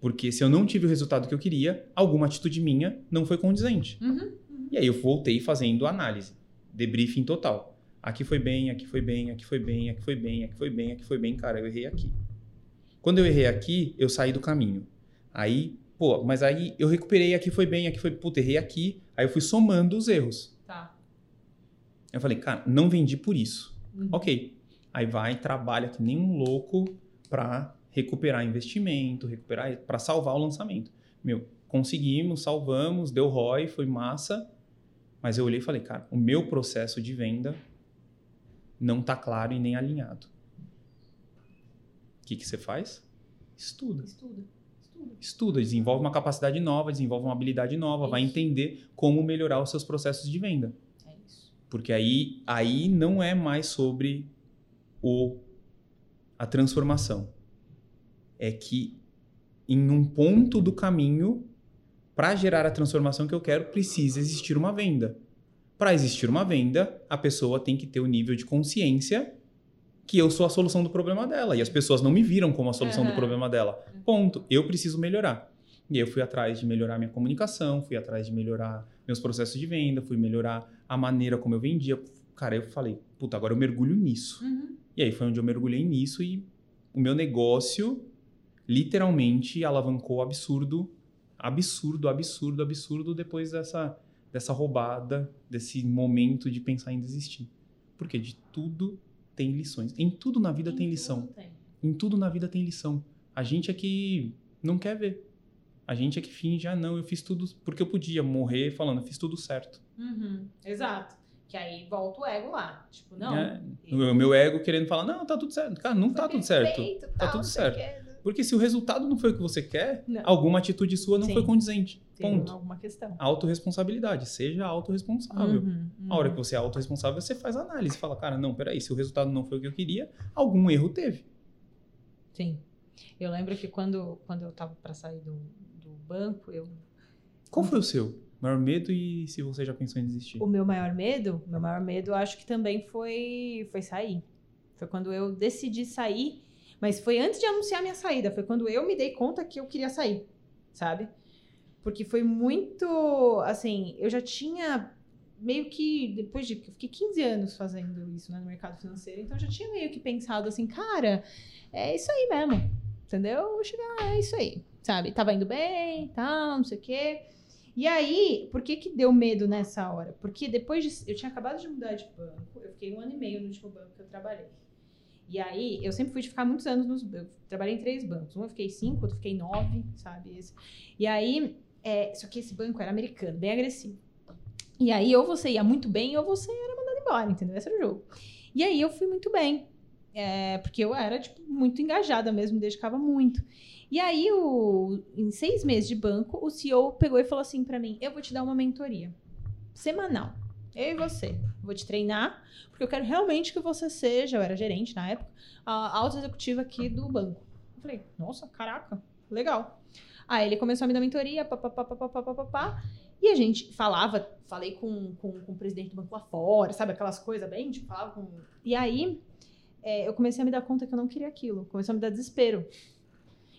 Porque se eu não tive o resultado que eu queria, alguma atitude minha não foi condizente. Uhum. E aí eu voltei fazendo análise, debriefing total. Aqui foi bem, aqui foi bem, aqui foi bem, aqui foi bem, aqui foi bem, aqui foi bem, cara, eu errei aqui. Quando eu errei aqui, eu saí do caminho. Aí, pô, mas aí eu recuperei, aqui foi bem, aqui foi, puta, errei aqui. Aí eu fui somando os erros. Tá. Eu falei, cara, não vendi por isso. Uhum. Ok. Aí vai trabalha que nem um louco pra recuperar investimento, recuperar para salvar o lançamento. Meu, conseguimos, salvamos, deu ROI, foi massa. Mas eu olhei e falei, cara, o meu processo de venda não tá claro e nem alinhado. O que, que você faz? Estuda. Estuda. Estuda. Estuda, desenvolve uma capacidade nova, desenvolve uma habilidade nova, vai Isso. entender como melhorar os seus processos de venda. É isso. Porque aí, aí não é mais sobre o, a transformação. É que em um ponto do caminho, para gerar a transformação que eu quero, precisa existir uma venda. Para existir uma venda, a pessoa tem que ter o nível de consciência que eu sou a solução do problema dela. E as pessoas não me viram como a solução do Aham. problema dela. Ponto. Eu preciso melhorar. E aí eu fui atrás de melhorar minha comunicação, fui atrás de melhorar meus processos de venda, fui melhorar a maneira como eu vendia. Cara, eu falei, puta, agora eu mergulho nisso. Uhum. E aí foi onde eu mergulhei nisso e o meu negócio literalmente alavancou absurdo, absurdo, absurdo, absurdo depois dessa, dessa roubada, desse momento de pensar em desistir. Porque de tudo tem lições. Em tudo na vida tem lição. Tem. Em tudo na vida tem lição. A gente é que não quer ver. A gente é que finge, ah, não, eu fiz tudo porque eu podia morrer falando, fiz tudo certo. Uhum. Exato. Que aí volta o ego lá. Tipo, não. É, eu- O meu, ego querendo falar, não, tá tudo certo. Cara, não tá tudo certo. Tá tal, tudo certo. Porque se o resultado não foi o que você quer, Não. alguma atitude sua não Sim. foi condizente. Tem Ponto. alguma questão. Autoresponsabilidade. Seja autorresponsável. Uhum, A hora uhum. que você é autorresponsável, você faz análise. Fala, cara, não, peraí, se o resultado não foi o que eu queria, algum erro teve. Sim. Eu lembro que quando, quando eu tava pra sair do, do banco, eu Qual foi o seu maior medo e se você já pensou em desistir? O meu maior medo, meu maior medo, acho que também foi, foi sair. Foi quando eu decidi sair, mas foi antes de anunciar minha saída, foi quando eu me dei conta que eu queria sair, sabe? Porque foi muito, assim, eu já tinha meio que, depois de, eu fiquei 15 anos fazendo isso né, no mercado financeiro, então eu já tinha meio que pensado assim, cara, é isso aí mesmo, entendeu? Eu vou chegar, é isso aí. sabe? Tava indo bem, tal, não sei o quê. E aí, por que que deu medo nessa hora? Porque depois de... Eu tinha acabado de mudar de banco, eu fiquei um ano e meio no último banco que eu trabalhei. E aí, eu sempre fui de ficar muitos anos nos... Eu trabalhei em três bancos. Um eu fiquei cinco, outro eu fiquei nove, sabe? E aí, é... só que esse banco era americano, bem agressivo. E aí, ou você ia muito bem, ou você era mandado embora, entendeu? Esse era o jogo. E aí, eu fui muito bem. É, porque eu era, tipo, muito engajada mesmo, me dedicava muito. E aí, o, em seis meses de banco, o CEO pegou e falou assim para mim: eu vou te dar uma mentoria semanal. Eu e você. Vou te treinar, porque eu quero realmente que você seja, eu era gerente na época, a alta executiva aqui do banco. Eu falei, nossa, caraca, legal. Aí ele começou a me dar mentoria, papapá, papapá, papapá. E a gente falava, falei com, com, com o presidente do banco lá fora, sabe? Aquelas coisas bem, tipo, falava com. E aí é, eu comecei a me dar conta que eu não queria aquilo. Começou a me dar desespero.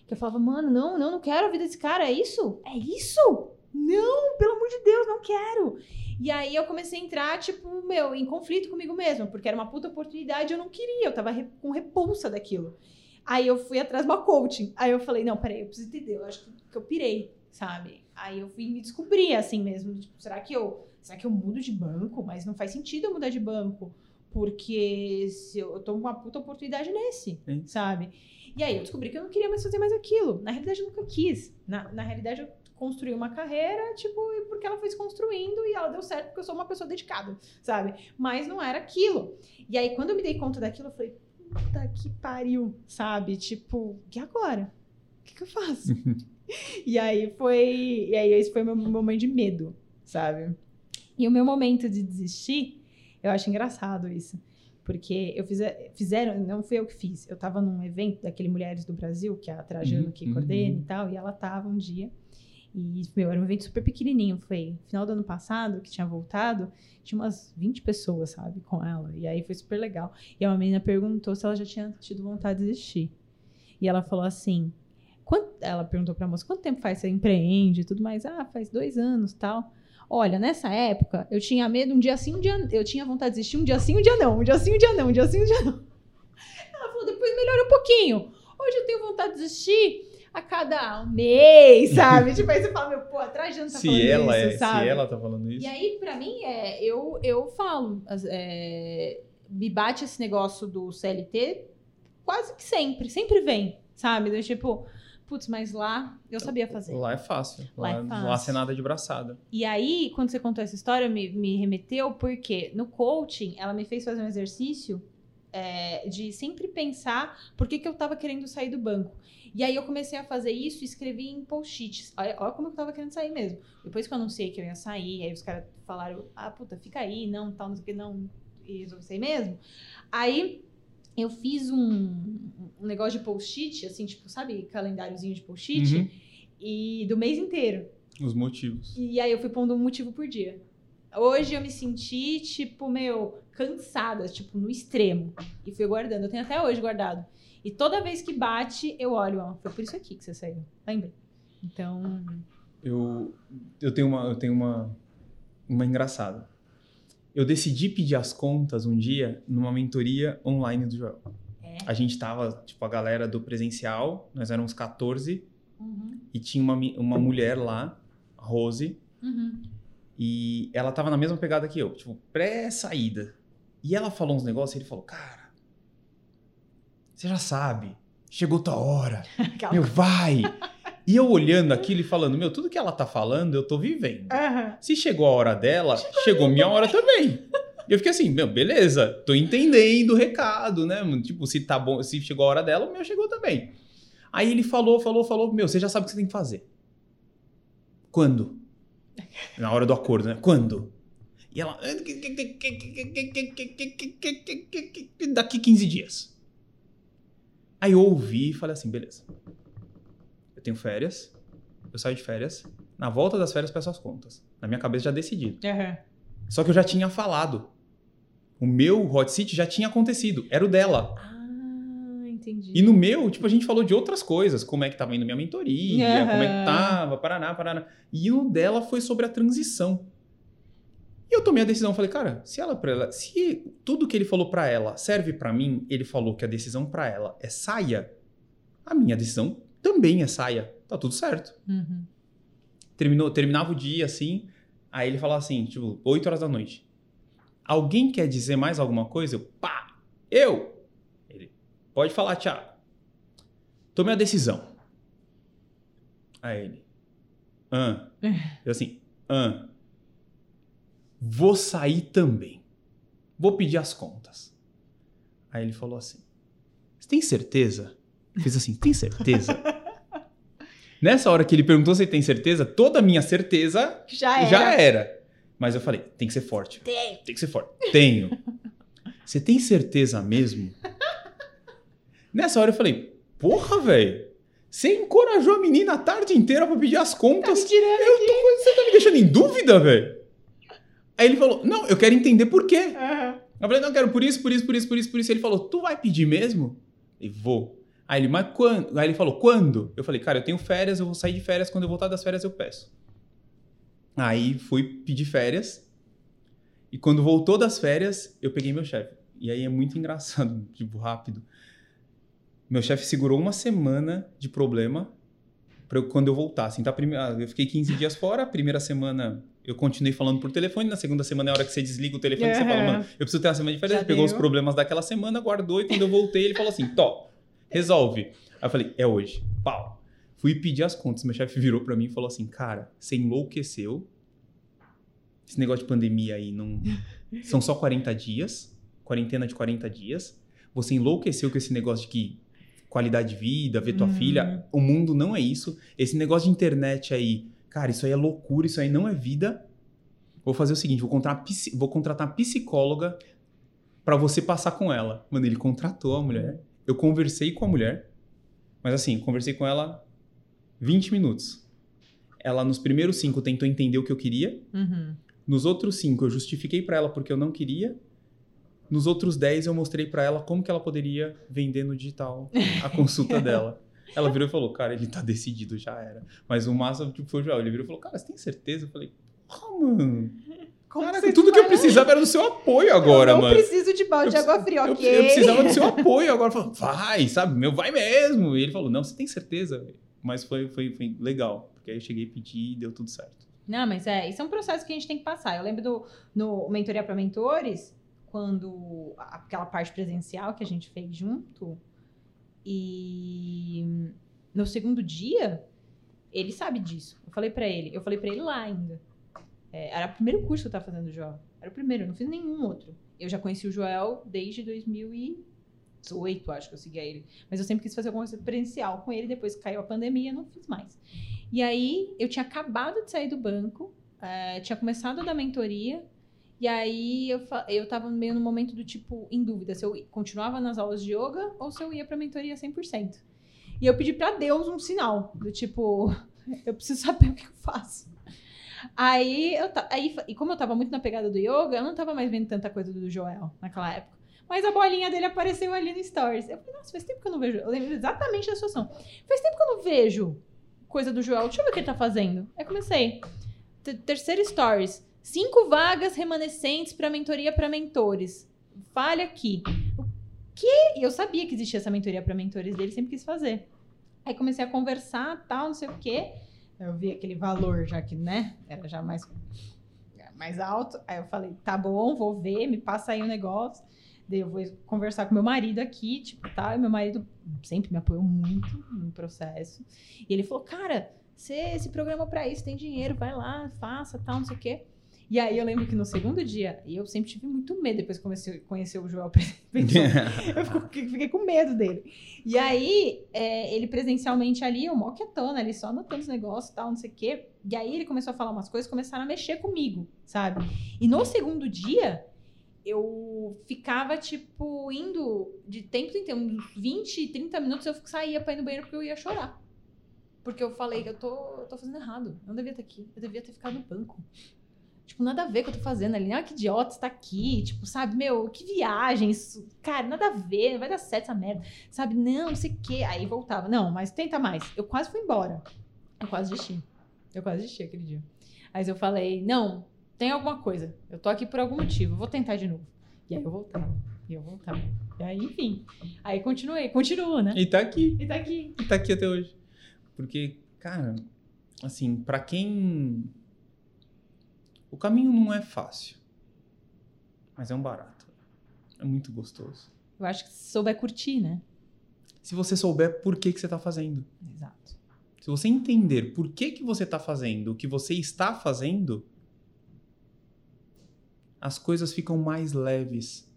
Que eu falava, mano, não, não, não quero a vida desse cara, é isso? É isso? Não, pelo amor de Deus, não quero. E aí eu comecei a entrar, tipo, meu, em conflito comigo mesma, porque era uma puta oportunidade e eu não queria, eu tava com repulsa daquilo. Aí eu fui atrás de uma coaching. Aí eu falei, não, peraí, eu preciso entender, eu acho que eu pirei, sabe? Aí eu fui me descobrir assim mesmo, tipo, será que eu, será que eu mudo de banco? Mas não faz sentido eu mudar de banco, porque se eu, eu tô com uma puta oportunidade nesse, sabe? E aí eu descobri que eu não queria mais fazer mais aquilo. Na realidade, eu nunca quis. Na, na realidade, eu construí uma carreira, tipo, porque ela foi se construindo e ela deu certo porque eu sou uma pessoa dedicada, sabe? Mas não era aquilo. E aí, quando eu me dei conta daquilo, eu falei, puta que pariu, sabe? Tipo, e agora? O que, que eu faço? e aí foi. E aí, esse foi o meu momento de medo, sabe? E o meu momento de desistir, eu acho engraçado isso. Porque eu fiz, fizeram, não fui eu que fiz. Eu tava num evento daquele Mulheres do Brasil, que é a Trajano uhum, que uhum. coordena e tal, e ela tava um dia. E, meu, era um evento super pequenininho. Foi final do ano passado, que tinha voltado, tinha umas 20 pessoas, sabe, com ela. E aí foi super legal. E uma menina perguntou se ela já tinha tido vontade de desistir. E ela falou assim: quanto, ela perguntou pra moça, quanto tempo faz você empreende e tudo mais? Ah, faz dois anos tal. Olha, nessa época, eu tinha medo um dia sim, um dia. Eu tinha vontade de desistir um dia sim, um dia não. Um dia sim, um dia não. Um dia sim, um dia não. Ela falou, depois melhora um pouquinho. Hoje eu tenho vontade de desistir a cada mês, sabe? tipo, aí você fala, meu, pô, atrás de tá se falando ela isso, é, sabe? Se ela tá falando isso. E aí, pra mim, é, eu, eu falo, é, me bate esse negócio do CLT quase que sempre, sempre vem, sabe? Do tipo, Putz, mas lá eu sabia fazer. Lá é fácil. Lá, lá é fácil. Lá é nada de braçada. E aí, quando você contou essa história, me, me remeteu porque no coaching ela me fez fazer um exercício é, de sempre pensar por que, que eu tava querendo sair do banco. E aí eu comecei a fazer isso e escrevi em post-its. Olha, olha, como eu tava querendo sair mesmo. Depois que eu anunciei que eu ia sair, aí os caras falaram, ah, puta, fica aí, não, tal, não sei o que, não, e resolvi sair mesmo. Aí eu fiz um, um negócio de post-it, assim, tipo, sabe, calendáriozinho de post-it, uhum. e do mês inteiro. Os motivos. E aí eu fui pondo um motivo por dia. Hoje eu me senti, tipo, meu, cansada, tipo, no extremo. E fui guardando. Eu tenho até hoje guardado. E toda vez que bate, eu olho, ó, foi por isso aqui que você saiu. Lembra? Então. Eu, eu tenho uma, eu tenho uma, uma engraçada eu decidi pedir as contas um dia numa mentoria online do Joel. É? A gente tava, tipo, a galera do presencial, nós éramos 14, uhum. e tinha uma, uma mulher lá, Rose, uhum. e ela tava na mesma pegada que eu, tipo, pré-saída. E ela falou uns negócios e ele falou, cara, você já sabe, chegou tua hora, meu, vai! E eu olhando aquilo e falando, meu, tudo que ela tá falando, eu tô vivendo. Uhum. Se chegou a hora dela, chegou, chegou minha hora também. E eu fiquei assim, meu, beleza, tô entendendo o recado, né? Tipo, se tá bom, se chegou a hora dela, o meu chegou também. Aí ele falou, falou, falou, meu, você já sabe o que você tem que fazer. Quando? Na hora do acordo, né? Quando? E ela. Daqui 15 dias. Aí eu ouvi e falei assim, beleza eu tenho férias, eu saio de férias, na volta das férias peço as contas. Na minha cabeça já decidido. Uhum. Só que eu já tinha falado. O meu hot seat já tinha acontecido, era o dela. Ah, entendi. E no meu, tipo, a gente falou de outras coisas, como é que tava indo minha mentoria, uhum. como é que tava, paraná, paraná. E o dela foi sobre a transição. E eu tomei a decisão, falei, cara, se ela para ela, se tudo que ele falou para ela serve para mim, ele falou que a decisão para ela é saia, a minha decisão também é saia. Tá tudo certo. Uhum. Terminou, terminava o dia assim, aí ele falava assim, tipo, 8 horas da noite. Alguém quer dizer mais alguma coisa? Eu, pá, eu! Ele, pode falar, Thiago. Tomei a decisão. Aí ele, ah. Eu assim, ah. Vou sair também. Vou pedir as contas. Aí ele falou assim, você tem certeza? Fiz assim, tem certeza? Nessa hora que ele perguntou se tem certeza, toda a minha certeza Já era. já era. Mas eu falei, tem que ser forte. Tenho. Tem que ser forte. Tenho. Você tem certeza mesmo? Nessa hora eu falei, porra, velho. Você encorajou a menina a tarde inteira pra pedir as Tá contas. tirando. Eu tô, você tá me deixando em dúvida, velho? Aí ele falou, não, eu quero entender por quê. Aham. Eu falei, não, eu quero por isso, por isso, por isso, por isso, por isso. Ele falou, tu vai pedir mesmo? E vou. Aí ele, mas quando? Aí ele falou, quando? Eu falei, cara, eu tenho férias, eu vou sair de férias, quando eu voltar das férias eu peço. Aí fui pedir férias. E quando voltou das férias, eu peguei meu chefe. E aí é muito engraçado, tipo, rápido. Meu chefe segurou uma semana de problema para eu, quando eu voltasse. Então, a primeira, eu fiquei 15 dias fora. A primeira semana eu continuei falando por telefone. Na segunda semana é a hora que você desliga o telefone. Você fala, mano, eu preciso ter uma semana de férias. Pegou os problemas daquela semana, guardou. E quando eu voltei, ele falou assim: Tó, resolve. Aí eu falei: é hoje. Pau. Fui pedir as contas. Meu chefe virou para mim e falou assim: cara, você enlouqueceu. Esse negócio de pandemia aí não. São só 40 dias. Quarentena de 40 dias. Você enlouqueceu com esse negócio de que qualidade de vida, ver tua Uhum. filha. O mundo não é isso. Esse negócio de internet aí, cara, isso aí é loucura, isso aí não é vida. Vou fazer o seguinte, vou contratar, vou contratar uma psicóloga pra você passar com ela. Mano, ele contratou a mulher. Eu conversei com a mulher, mas assim, conversei com ela 20 minutos. Ela, nos primeiros cinco, tentou entender o que eu queria. Uhum. Nos outros cinco, eu justifiquei pra ela porque eu não queria. Nos outros 10, eu mostrei pra ela como que ela poderia vender no digital a consulta dela. Ela virou e falou, cara, ele tá decidido, já era. Mas o massa tipo, foi o Joel. Ele virou e falou, cara, você tem certeza? Eu falei, porra, mano. Como Caraca, tudo que eu precisava era do seu apoio agora, eu não mano. preciso de balde de Eu água fria, Eu, ok? eu precisava do seu apoio agora. Falou, vai, sabe? Meu, vai mesmo. E ele falou, não, você tem certeza? Mas foi, foi, foi legal. Porque aí eu cheguei a pedir e deu tudo certo. Não, mas é, isso é um processo que a gente tem que passar. Eu lembro do no Mentoria para Mentores, quando aquela parte presencial que a gente fez junto, e no segundo dia, ele sabe disso. Eu falei pra ele, eu falei para ele lá ainda. É, era o primeiro curso que eu tava fazendo do Joel. Era o primeiro, eu não fiz nenhum outro. Eu já conheci o Joel desde 2018, acho que eu seguia ele. Mas eu sempre quis fazer alguma coisa presencial com ele, depois que caiu a pandemia, não fiz mais. E aí, eu tinha acabado de sair do banco, eh, tinha começado a dar mentoria, e aí eu, eu tava meio no momento do tipo, em dúvida, se eu continuava nas aulas de yoga ou se eu ia pra mentoria 100%. E eu pedi pra Deus um sinal, do tipo, eu preciso saber o que eu faço. Aí, eu aí, e como eu tava muito na pegada do yoga, eu não tava mais vendo tanta coisa do Joel naquela época. Mas a bolinha dele apareceu ali no Stories. Eu falei, nossa, faz tempo que eu não vejo. Eu lembro exatamente da situação. Faz tempo que eu não vejo coisa do Joel. Deixa eu ver o que ele tá fazendo. Aí comecei. Te- Terceiro Stories. Cinco vagas remanescentes para mentoria para mentores. Fale aqui. O quê? E eu sabia que existia essa mentoria para mentores dele, sempre quis fazer. Aí comecei a conversar, tal, não sei o quê. Eu vi aquele valor já que, né? Era já mais, mais alto. Aí eu falei, tá bom, vou ver, me passa aí o negócio. Daí eu vou conversar com meu marido aqui, tipo, tá? E meu marido sempre me apoiou muito no processo. E ele falou, cara, você se programa pra isso, tem dinheiro, vai lá, faça, tal, não sei o quê. E aí eu lembro que no segundo dia, e eu sempre tive muito medo depois que comecei a conhecer o Joel eu fico- fiquei com medo dele. E aí, é, ele presencialmente ali, eu mó quietona ali, só anotando os negócios e tal, não sei o quê. E aí ele começou a falar umas coisas, começaram a mexer comigo, sabe? E no segundo dia, eu ficava, tipo, indo de tempo em tempo, uns 20, 30 minutos eu saía pra ir no banheiro porque eu ia chorar. Porque eu falei que eu tô, eu tô fazendo errado. Eu não devia estar aqui. Eu devia ter ficado no banco. Tipo, nada a ver com o que eu tô fazendo ali. Ah, que idiota está aqui. Tipo, sabe, meu, que viagem. Isso, cara, nada a ver. Não vai dar certo essa merda. Sabe, não, não sei o quê. Aí voltava. Não, mas tenta mais. Eu quase fui embora. Eu quase desisti. Eu quase desisti aquele dia. Aí eu falei, não, tem alguma coisa. Eu tô aqui por algum motivo. Vou tentar de novo. E aí eu voltava. E eu voltava. E aí, enfim. Aí continuei. Continuo, né? e tá aqui. E tá aqui. E tá aqui até hoje. Porque, cara, assim, para quem. O caminho não é fácil, mas é um barato. É muito gostoso. Eu acho que se souber curtir, né? Se você souber por que, que você está fazendo. Exato. Se você entender por que, que você está fazendo o que você está fazendo, as coisas ficam mais leves.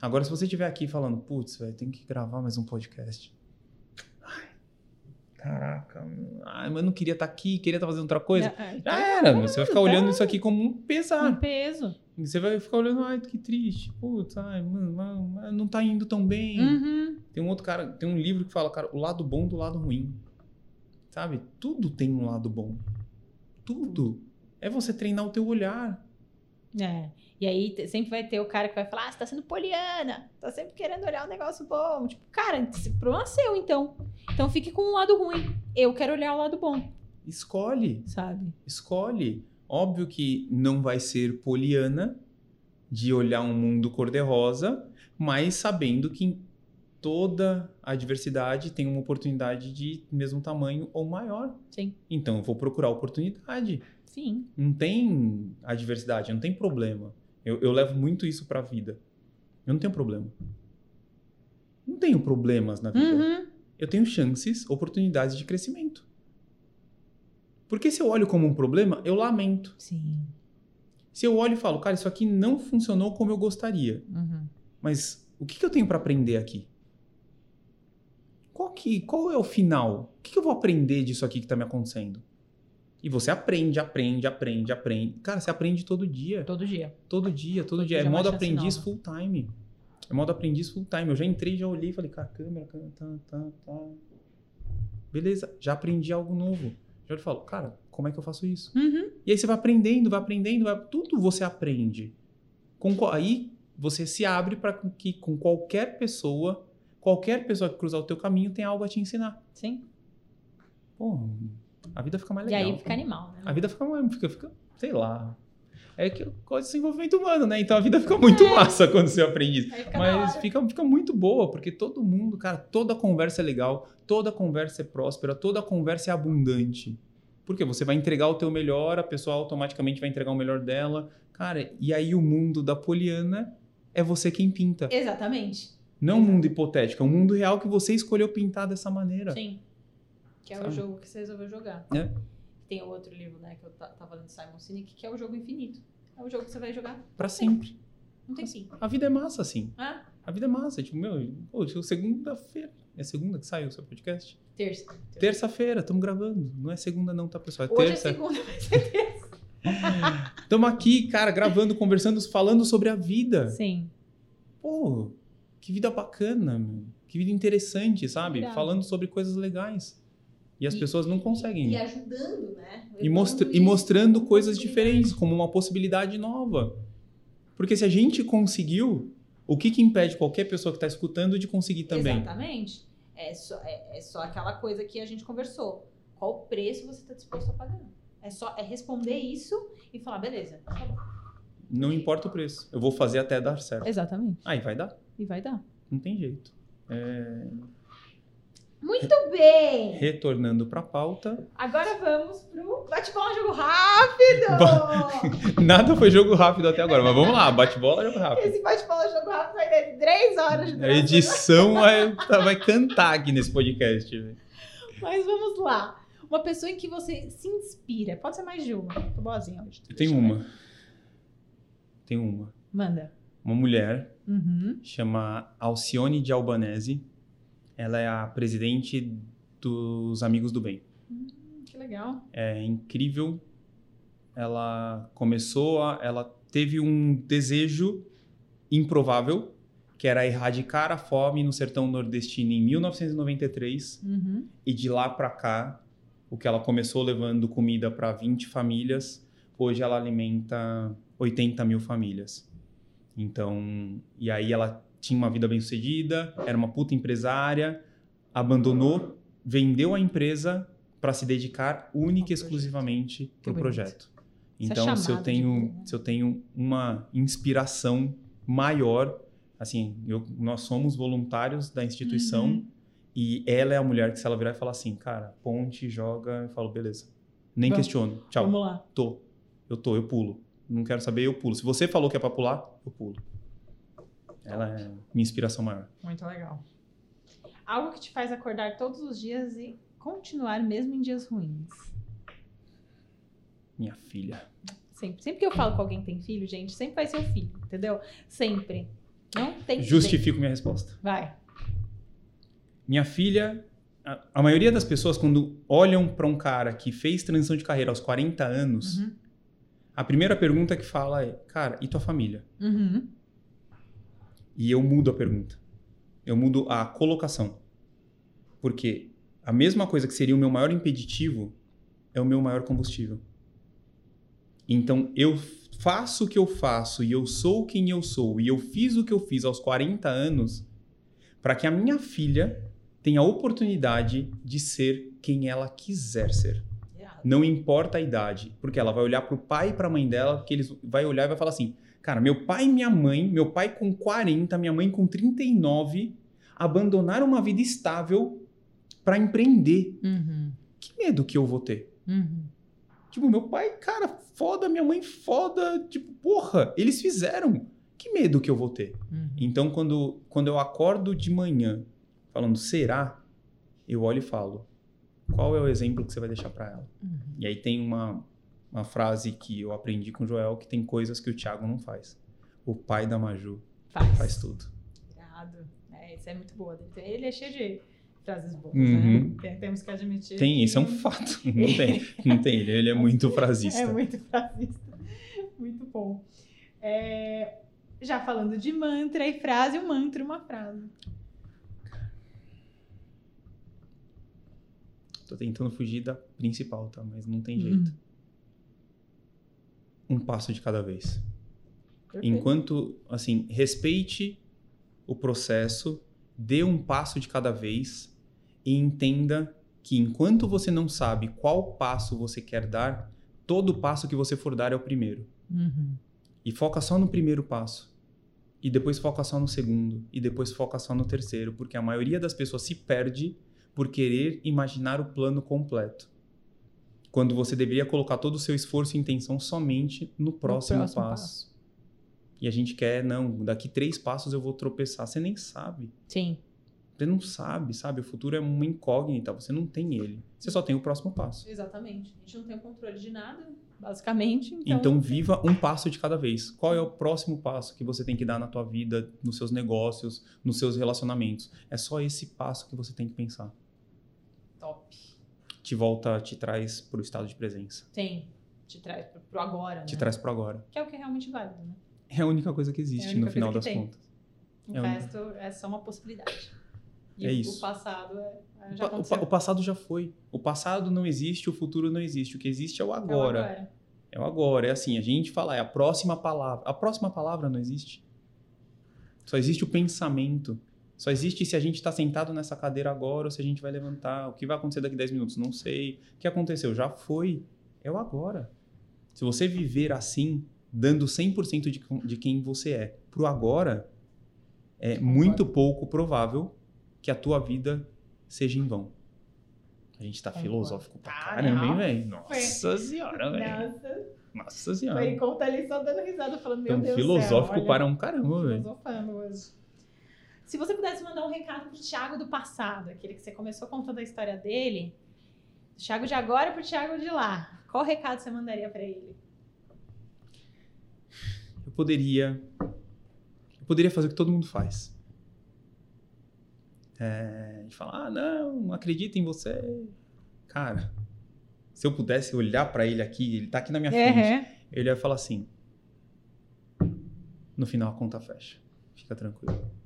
Agora, se você estiver aqui falando, putz, velho, tem que gravar mais um podcast. Caraca, ai, mas eu não queria estar tá aqui, queria estar tá fazendo outra coisa. É, Já era, meu. Você vai ficar olhando isso aqui como um Um pesar. peso. Você vai ficar olhando, ai, que triste. Putz, ai, mano, não tá indo tão bem. Uhum. Tem um outro cara, tem um livro que fala, cara, o lado bom do lado ruim. Sabe? Tudo tem um lado bom. Tudo. É você treinar o teu olhar. É. E aí sempre vai ter o cara que vai falar: ah, você tá sendo poliana, tá sempre querendo olhar um negócio bom. Tipo, cara, esse problema é seu, então. Então fique com o lado ruim. Eu quero olhar o lado bom, Escolhe. sabe? Escolhe. Óbvio que não vai ser poliana de olhar um mundo cor-de-rosa, mas sabendo que em toda a diversidade tem uma oportunidade de mesmo tamanho ou maior. Sim. Então eu vou procurar oportunidade. Sim. Não tem adversidade, não tem problema. Eu, eu levo muito isso pra vida. Eu não tenho problema. Não tenho problemas na vida. Uhum. Eu tenho chances, oportunidades de crescimento. Porque se eu olho como um problema, eu lamento. Sim. Se eu olho e falo, cara, isso aqui não funcionou como eu gostaria, Uhum. mas o que, que eu tenho pra aprender aqui? Qual, que, qual é o final? O que, que eu vou aprender disso aqui que tá me acontecendo? E você aprende, aprende, aprende, aprende. Cara, você aprende todo dia. Todo dia. Todo dia, todo, Todo dia. dia É modo aprendiz nova. full time. É modo aprendiz full time. Eu já entrei, já olhei e falei, cara, câmera, câmera, tá, tá, tá. Beleza, já aprendi algo novo. Já eu falo, cara, como é que eu faço isso? Uhum. E aí você vai aprendendo, vai aprendendo, vai... tudo você aprende. Com Aí você se abre para que com qualquer pessoa, qualquer pessoa que cruzar o teu caminho tem algo a te ensinar. Sim. Pô, a vida fica mais E legal. aí fica animal, né? A vida fica, mais- fica, fica sei lá. É que coisa de desenvolvimento humano, né? Então a vida fica muito massa quando você aprende isso. Fica Mas fica, fica muito boa, porque todo mundo, cara, toda conversa é legal, toda conversa é próspera, toda conversa é abundante. Porque você vai entregar o teu melhor, a pessoa automaticamente vai entregar o melhor dela. Cara, e aí o mundo da Poliana é você quem pinta. Exatamente. Não um mundo hipotético, é um mundo real que você escolheu pintar dessa maneira. Sim. Que é o Sabe? jogo que você resolveu jogar. É. Tem o outro livro, né, que eu ta- tava lendo Simon Sinek, que é o jogo infinito. É o jogo que você vai jogar. Pra sempre. Não tem fim. A vida é massa, assim. Ah, A vida é massa. Tipo, meu, pô, tipo, segunda-feira. É segunda que saiu o seu podcast? terça. Terça-feira, estamos gravando. Não é segunda, não, tá, pessoal? É Hoje terça. é segunda, vai ser terça. Estamos aqui, cara, gravando, conversando, falando sobre a vida. Sim. Pô, que vida bacana, meu. Que vida interessante, sabe? Irado. Falando sobre coisas legais. E as E- pessoas não conseguem. E ajudando, né? E, mostra- e mostrando coisas diferentes, como uma possibilidade nova. Porque se a gente conseguiu, o que, que impede qualquer pessoa que está escutando de conseguir também? Exatamente. É só, é, é só aquela coisa que a gente conversou. Qual o preço você está disposto a pagar? É só é responder isso e falar, beleza. tá bom. Não importa o preço. Eu vou fazer até dar certo. Exatamente. Aí vai dar. E vai dar. Não tem jeito. É, Muito bem! Retornando para a pauta. Agora vamos pro bate-bola jogo rápido! Nada foi jogo rápido até agora, mas vamos lá. Bate-bola, jogo rápido. Esse bate-bola jogo rápido vai ter 3 horas de A edição vai, tá- vai cantar aqui nesse podcast. Mas vamos lá. Uma pessoa em que você se inspira. Pode ser mais de uma. Tô boazinha hoje. Eu tenho uma. Tenho uma. Manda. Uma mulher Uhum. chama Alcione de Albanese. Ela é a presidente dos Amigos do Bem. Que legal. É incrível. Ela começou a, ela teve um desejo improvável, que era erradicar a fome no sertão nordestino em 1993. Uhum. E de lá para cá, o que ela começou levando comida para 20 famílias, hoje ela alimenta 80 mil famílias. Então, e aí ela tinha uma vida bem sucedida, era uma puta empresária, abandonou, vendeu a empresa para se dedicar única e exclusivamente para o bonito. projeto. Essa Então, se eu de tenho, né? se eu tenho uma inspiração maior, assim, eu- nós somos voluntários da instituição Uhum. E ela é a mulher que, se ela virar e falar assim, cara, ponte, joga, eu falo, beleza. Nem Vamos. questiono. Tchau. Vamos lá. Tô. Eu tô, eu pulo. Não quero saber, eu pulo. Se você falou que é pra pular, eu pulo. Ela é minha inspiração maior. Muito legal. Algo que te faz acordar todos os dias e continuar mesmo em dias ruins. Minha filha. Sempre. Sempre que eu falo com alguém que tem filho, gente, sempre vai ser o filho, entendeu? Sempre. Não tem jeito. Justifico minha resposta. Vai. Minha filha, a, a maioria das pessoas, quando olham pra um cara que fez transição de carreira aos 40 anos, Uhum. a primeira pergunta que fala é: Cara, e tua família? Uhum. E eu mudo a pergunta. Eu mudo a colocação. Porque a mesma coisa que seria o meu maior impeditivo é o meu maior combustível. Então eu faço o que eu faço e eu sou quem eu sou e eu fiz o que eu fiz aos 40 anos para que a minha filha tenha a oportunidade de ser quem ela quiser ser. Não importa a idade, porque ela vai olhar pro pai e pra mãe dela, que eles vai olhar e vai falar assim: "Cara, meu pai e minha mãe, meu pai com 40, minha mãe com 39, abandonaram uma vida estável pra empreender. Uhum. Que medo que eu vou ter?" Uhum. Tipo, meu pai, cara, foda, minha mãe foda, tipo, porra, eles fizeram. Que medo que eu vou ter? Uhum. Então, quando, quando eu acordo de manhã falando será, eu olho e falo: qual é o exemplo que você vai deixar pra ela? Uhum. E aí tem uma, uma frase que eu aprendi com o Joel que tem coisas que o Thiago não faz. O pai da Maju Faz. faz tudo. Irado. É, isso é muito boa. Ele é cheio de frases boas, Uhum. né? Tem- Temos que admitir. Tem, que isso é um fato. Não tem, não tem. Ele, ele é muito frasista. É muito frasista. Muito bom. É, já falando de mantra e frase, um mantra uma frase. Tô tentando fugir da principal, tá? Mas não tem jeito. Um passo de cada vez. Perfeito. Enquanto, assim, respeite o processo, dê um passo de cada vez e entenda que enquanto você não sabe qual passo você quer dar, todo passo que você for dar é o primeiro. Uhum. E foca só no primeiro passo. E depois foca só no segundo. E depois foca só no terceiro. Porque a maioria das pessoas se perde por querer imaginar o plano completo. Quando você deveria colocar todo o seu esforço e intenção somente no próximo, próximo passo. E a gente quer, não, daqui três passos eu vou tropeçar. Você nem sabe. Sim. Você não sabe, sabe? O futuro é uma incógnita, você não tem ele. Você só tem o próximo passo. Exatamente. A gente não tem o controle de nada, basicamente. Então, Então, viva um passo de cada vez. Qual é o próximo passo que você tem que dar na tua vida, nos seus negócios, nos seus relacionamentos? É só esse passo que você tem que pensar. top. Te volta, te traz pro estado de presença. Tem. Te traz pro, pro agora, Te né? traz pro agora. Que é o que é realmente válido, né? É a única coisa que É existe única no final das tem. contas. O É o- resto é só uma possibilidade. E É o, isso. o passado é, é- O já pa- o, aconteceu. pa- o passado já foi. O passado não existe, o futuro não existe. O que existe é o É o agora. É o agora. É assim, a gente fala, é a próxima palavra. A próxima palavra não existe. Só existe o pensamento. Só existe se a gente está sentado nessa cadeira agora ou se a gente vai levantar. O que vai acontecer daqui 10 minutos? Não sei. O que aconteceu? Já foi. É o agora. Se você viver assim, dando 100% de, de quem você é pro agora, é muito pouco provável que a tua vida seja em vão. A gente tá Concordo. filosófico pra Ah, caramba, hein, velho? Nossa senhora, velho. Nossa, Nossa senhora. foi enquanto ali só dando risada, falando, meu Deus filosófico do céu, olha, para um caramba, velho. filosofando hoje. Se você pudesse mandar um recado pro Thiago do passado, aquele que você começou contando a história dele, do Thiago de agora pro Thiago de lá, qual recado você mandaria pra ele? Eu poderia. Eu poderia fazer o que todo mundo faz. É, de falar, ah, não, acredita em você. Cara, se eu pudesse olhar pra ele aqui, ele tá aqui na minha frente, ele ia falar assim: no final a conta fecha. Fica tranquilo.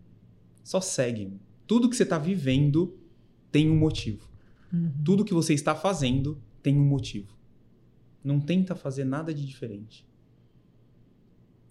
Só segue. Tudo que você tá vivendo tem um motivo. Uhum. Tudo que você está fazendo tem um motivo. Não tenta fazer nada de diferente.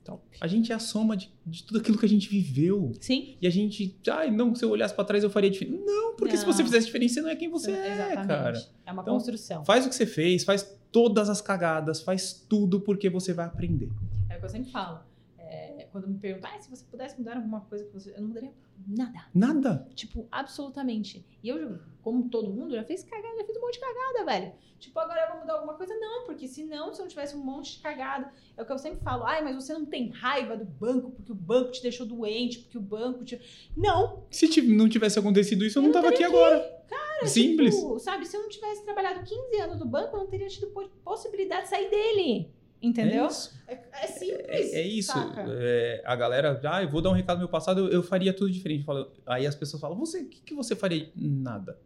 Top. A gente é a soma de, de tudo aquilo que a gente viveu. Sim, E a gente, ai, não, se eu olhasse pra trás eu faria diferente. Não, porque se você Não. fizesse diferente, você não é quem você é, cara. É uma Então, construção. Faz o que você fez, faz todas as cagadas, faz tudo porque você vai aprender. É o que eu sempre falo. É, quando me perguntam, ah, se você pudesse mudar alguma coisa que você. Eu não mudaria nada. Nada. Tipo, absolutamente. E eu, como todo mundo, já fez cagada, já fiz um monte de cagada, velho. Tipo, agora eu vou mudar alguma coisa? Não, porque senão, se eu não tivesse um monte de cagada, é o que eu sempre falo, ai, mas você não tem raiva do banco, porque o banco te deixou doente, porque o banco te. Não! Se não tivesse acontecido isso, eu não tava aqui agora. Cara, Simples. tipo, sabe, se eu não tivesse trabalhado 15 anos no banco, eu não teria tido po- possibilidade de sair dele. Entendeu? É isso. É, é simples. É, é isso. É, a galera, ah, eu vou dar um recado no meu passado, eu, eu faria tudo diferente. Fala- Aí as pessoas falam, você, o que, que você faria? Nada.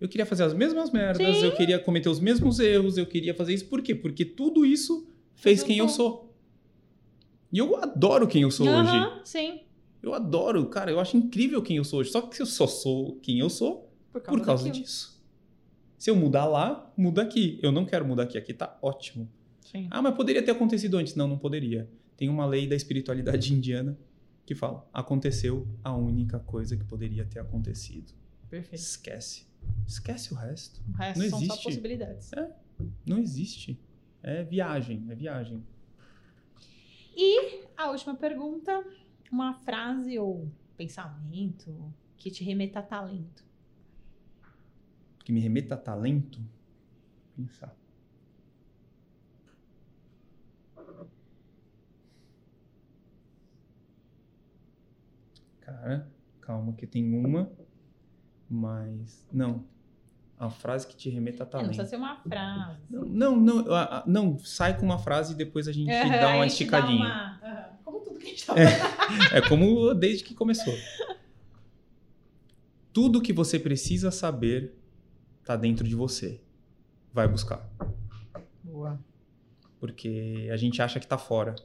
Eu queria fazer as mesmas merdas, Sim. eu queria cometer os mesmos erros, eu queria fazer isso. Por quê? Porque tudo isso fez Tudo quem eu bom. sou. E eu adoro quem eu sou hoje. Aham, sim. Eu adoro, cara, eu acho incrível quem eu sou hoje. Só que eu só sou quem eu sou Por causa, por causa disso. Se eu mudar lá, muda aqui. Eu não quero mudar aqui. Aqui tá ótimo. Sim. Ah, mas poderia ter acontecido antes. Não, não poderia. Tem uma lei da espiritualidade indiana que fala: aconteceu a única coisa que poderia ter acontecido. Perfeito. Esquece. Esquece o resto. O resto Não são só existe. possibilidades. Não existe. É viagem, é viagem. E a última pergunta, uma frase ou pensamento que te remeta a talento. Que me remeta a talento. Pensar. Cara, calma que tem uma, mas não. A frase que te remeta a É, não talento. precisa ser uma frase. Não, não, não, não, sai com uma frase e depois a gente Aham, dá uma a gente dá esticadinha. uma- aham, Como tudo que a gente tá É como desde que começou. Tudo que você precisa saber tá dentro de você. Vai buscar. Boa. Porque a gente acha que tá fora.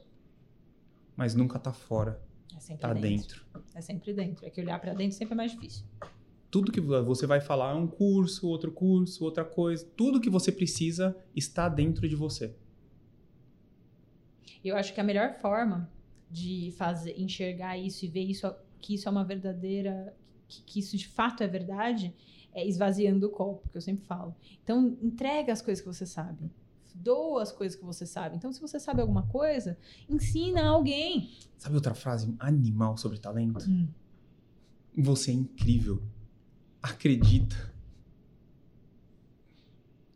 Mas nunca tá fora. É sempre Tá dentro. dentro. É sempre dentro. É que olhar pra dentro sempre é mais difícil. Tudo que você vai falar é um curso, outro curso, outra coisa. Tudo que você precisa está dentro de você. Eu acho que a melhor forma de fazer enxergar isso e ver isso que isso é uma verdadeira que, que isso de fato é verdade é esvaziando o copo, que eu sempre falo. Então entrega as coisas que você sabe. Doa as coisas que você sabe. Então, se você sabe alguma coisa, ensina alguém. Sabe outra frase animal sobre talento? Hum. Você é incrível. Acredita.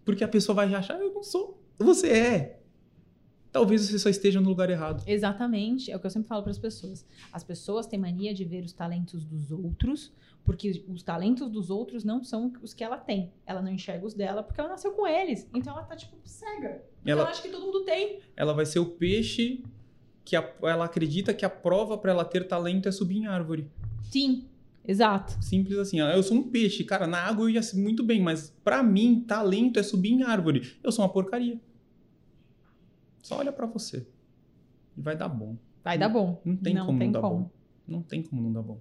Porque a pessoa vai achar, eu não sou. Você é. Talvez você só esteja no lugar errado. Exatamente, é o que eu sempre falo para as pessoas. As pessoas têm mania de ver os talentos dos outros, porque os talentos dos outros não são os que ela tem. Ela não enxerga os dela porque ela nasceu com eles. Então ela tá tipo cega. Porque Ela- ela acha que todo mundo tem. Ela vai ser o peixe que a- ela acredita que a prova para ela ter talento é subir em árvore. Sim, exato. Simples assim. Eu sou um peixe, cara, na água eu ia muito bem, mas pra mim, talento é subir em árvore. Eu sou uma porcaria. Só olha pra você. E vai dar bom. Vai dar bom. Não tem Não como tem não dar como. bom. Não tem como não dar bom.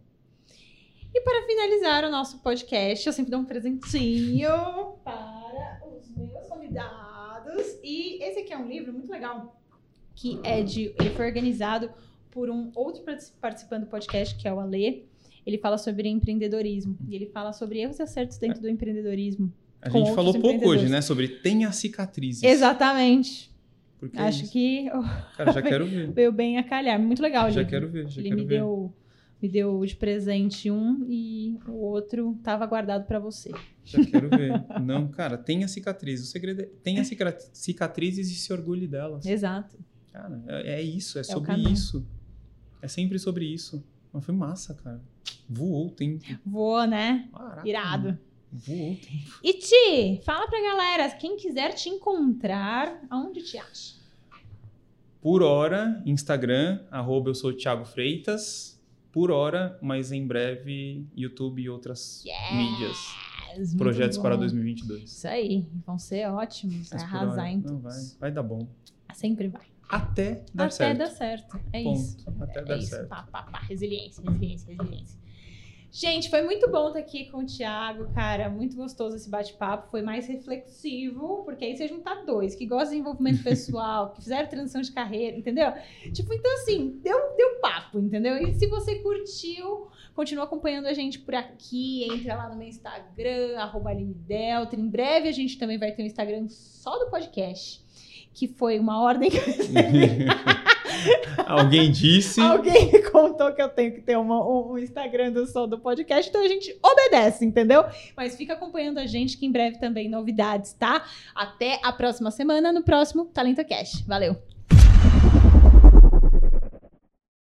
E para finalizar o nosso podcast, eu sempre dou um presentinho para os meus convidados. E esse aqui é um livro muito legal, que é de. Ele foi organizado por um outro partici- participante do podcast, que é o Alê. Ele fala sobre empreendedorismo. E ele fala sobre erros e acertos dentro do empreendedorismo. A gente falou pouco hoje, né? Sobre tenha cicatrizes. Exatamente. Porque é Acho isso. que Cara, já quero ver. veio bem a calhar. Muito legal, Já livro. quero ver, já Ele quero me ver. deu, me deu de presente um e o outro tava guardado para você. Já quero ver. Não, cara, tenha cicatrizes. O segredo é tenha cica- cicatrizes e se orgulhe delas. Exato. Cara, é, é isso, é, o sobre isso. É sempre sobre isso. Mas foi massa, cara. Voou o tempo. Voou, né? Caraca, Irado. Voou o tempo. E Ti, fala pra galera, quem quiser te encontrar, aonde te acha? Por hora, Instagram, arroba eu sou o Thiago Freitas. Por hora, mas em breve, YouTube e outras mídias. Yes, muito Projetos bom. para 2022. Isso aí, vão ser ótimos, vai Mas arrasar hora, em não, vai, vai dar bom. Sempre vai. Até dar Até certo. dar certo, é Ponto. isso. Até É dar isso, certo. pá, pá, pá. Resiliência, resiliência, resiliência. Gente, foi muito bom estar aqui com o Thiago, cara. Muito gostoso esse bate-papo. Foi mais reflexivo, porque aí você juntar dois que gostam de desenvolvimento pessoal, que fizeram transição de carreira, entendeu? Tipo, então assim, deu, deu papo, entendeu? E se você curtiu, continua acompanhando a gente por aqui. Entra lá no meu Instagram, arroba Delta. Em breve a gente também vai ter um Instagram só do podcast, que foi uma ordem que eu recebi. Alguém disse. Alguém me contou que eu tenho que ter uma, um, Instagram do som do podcast, então a gente obedece, entendeu? Mas fica acompanhando a gente que em breve também novidades, tá? Até a próxima semana, no próximo Talento Cash. Valeu!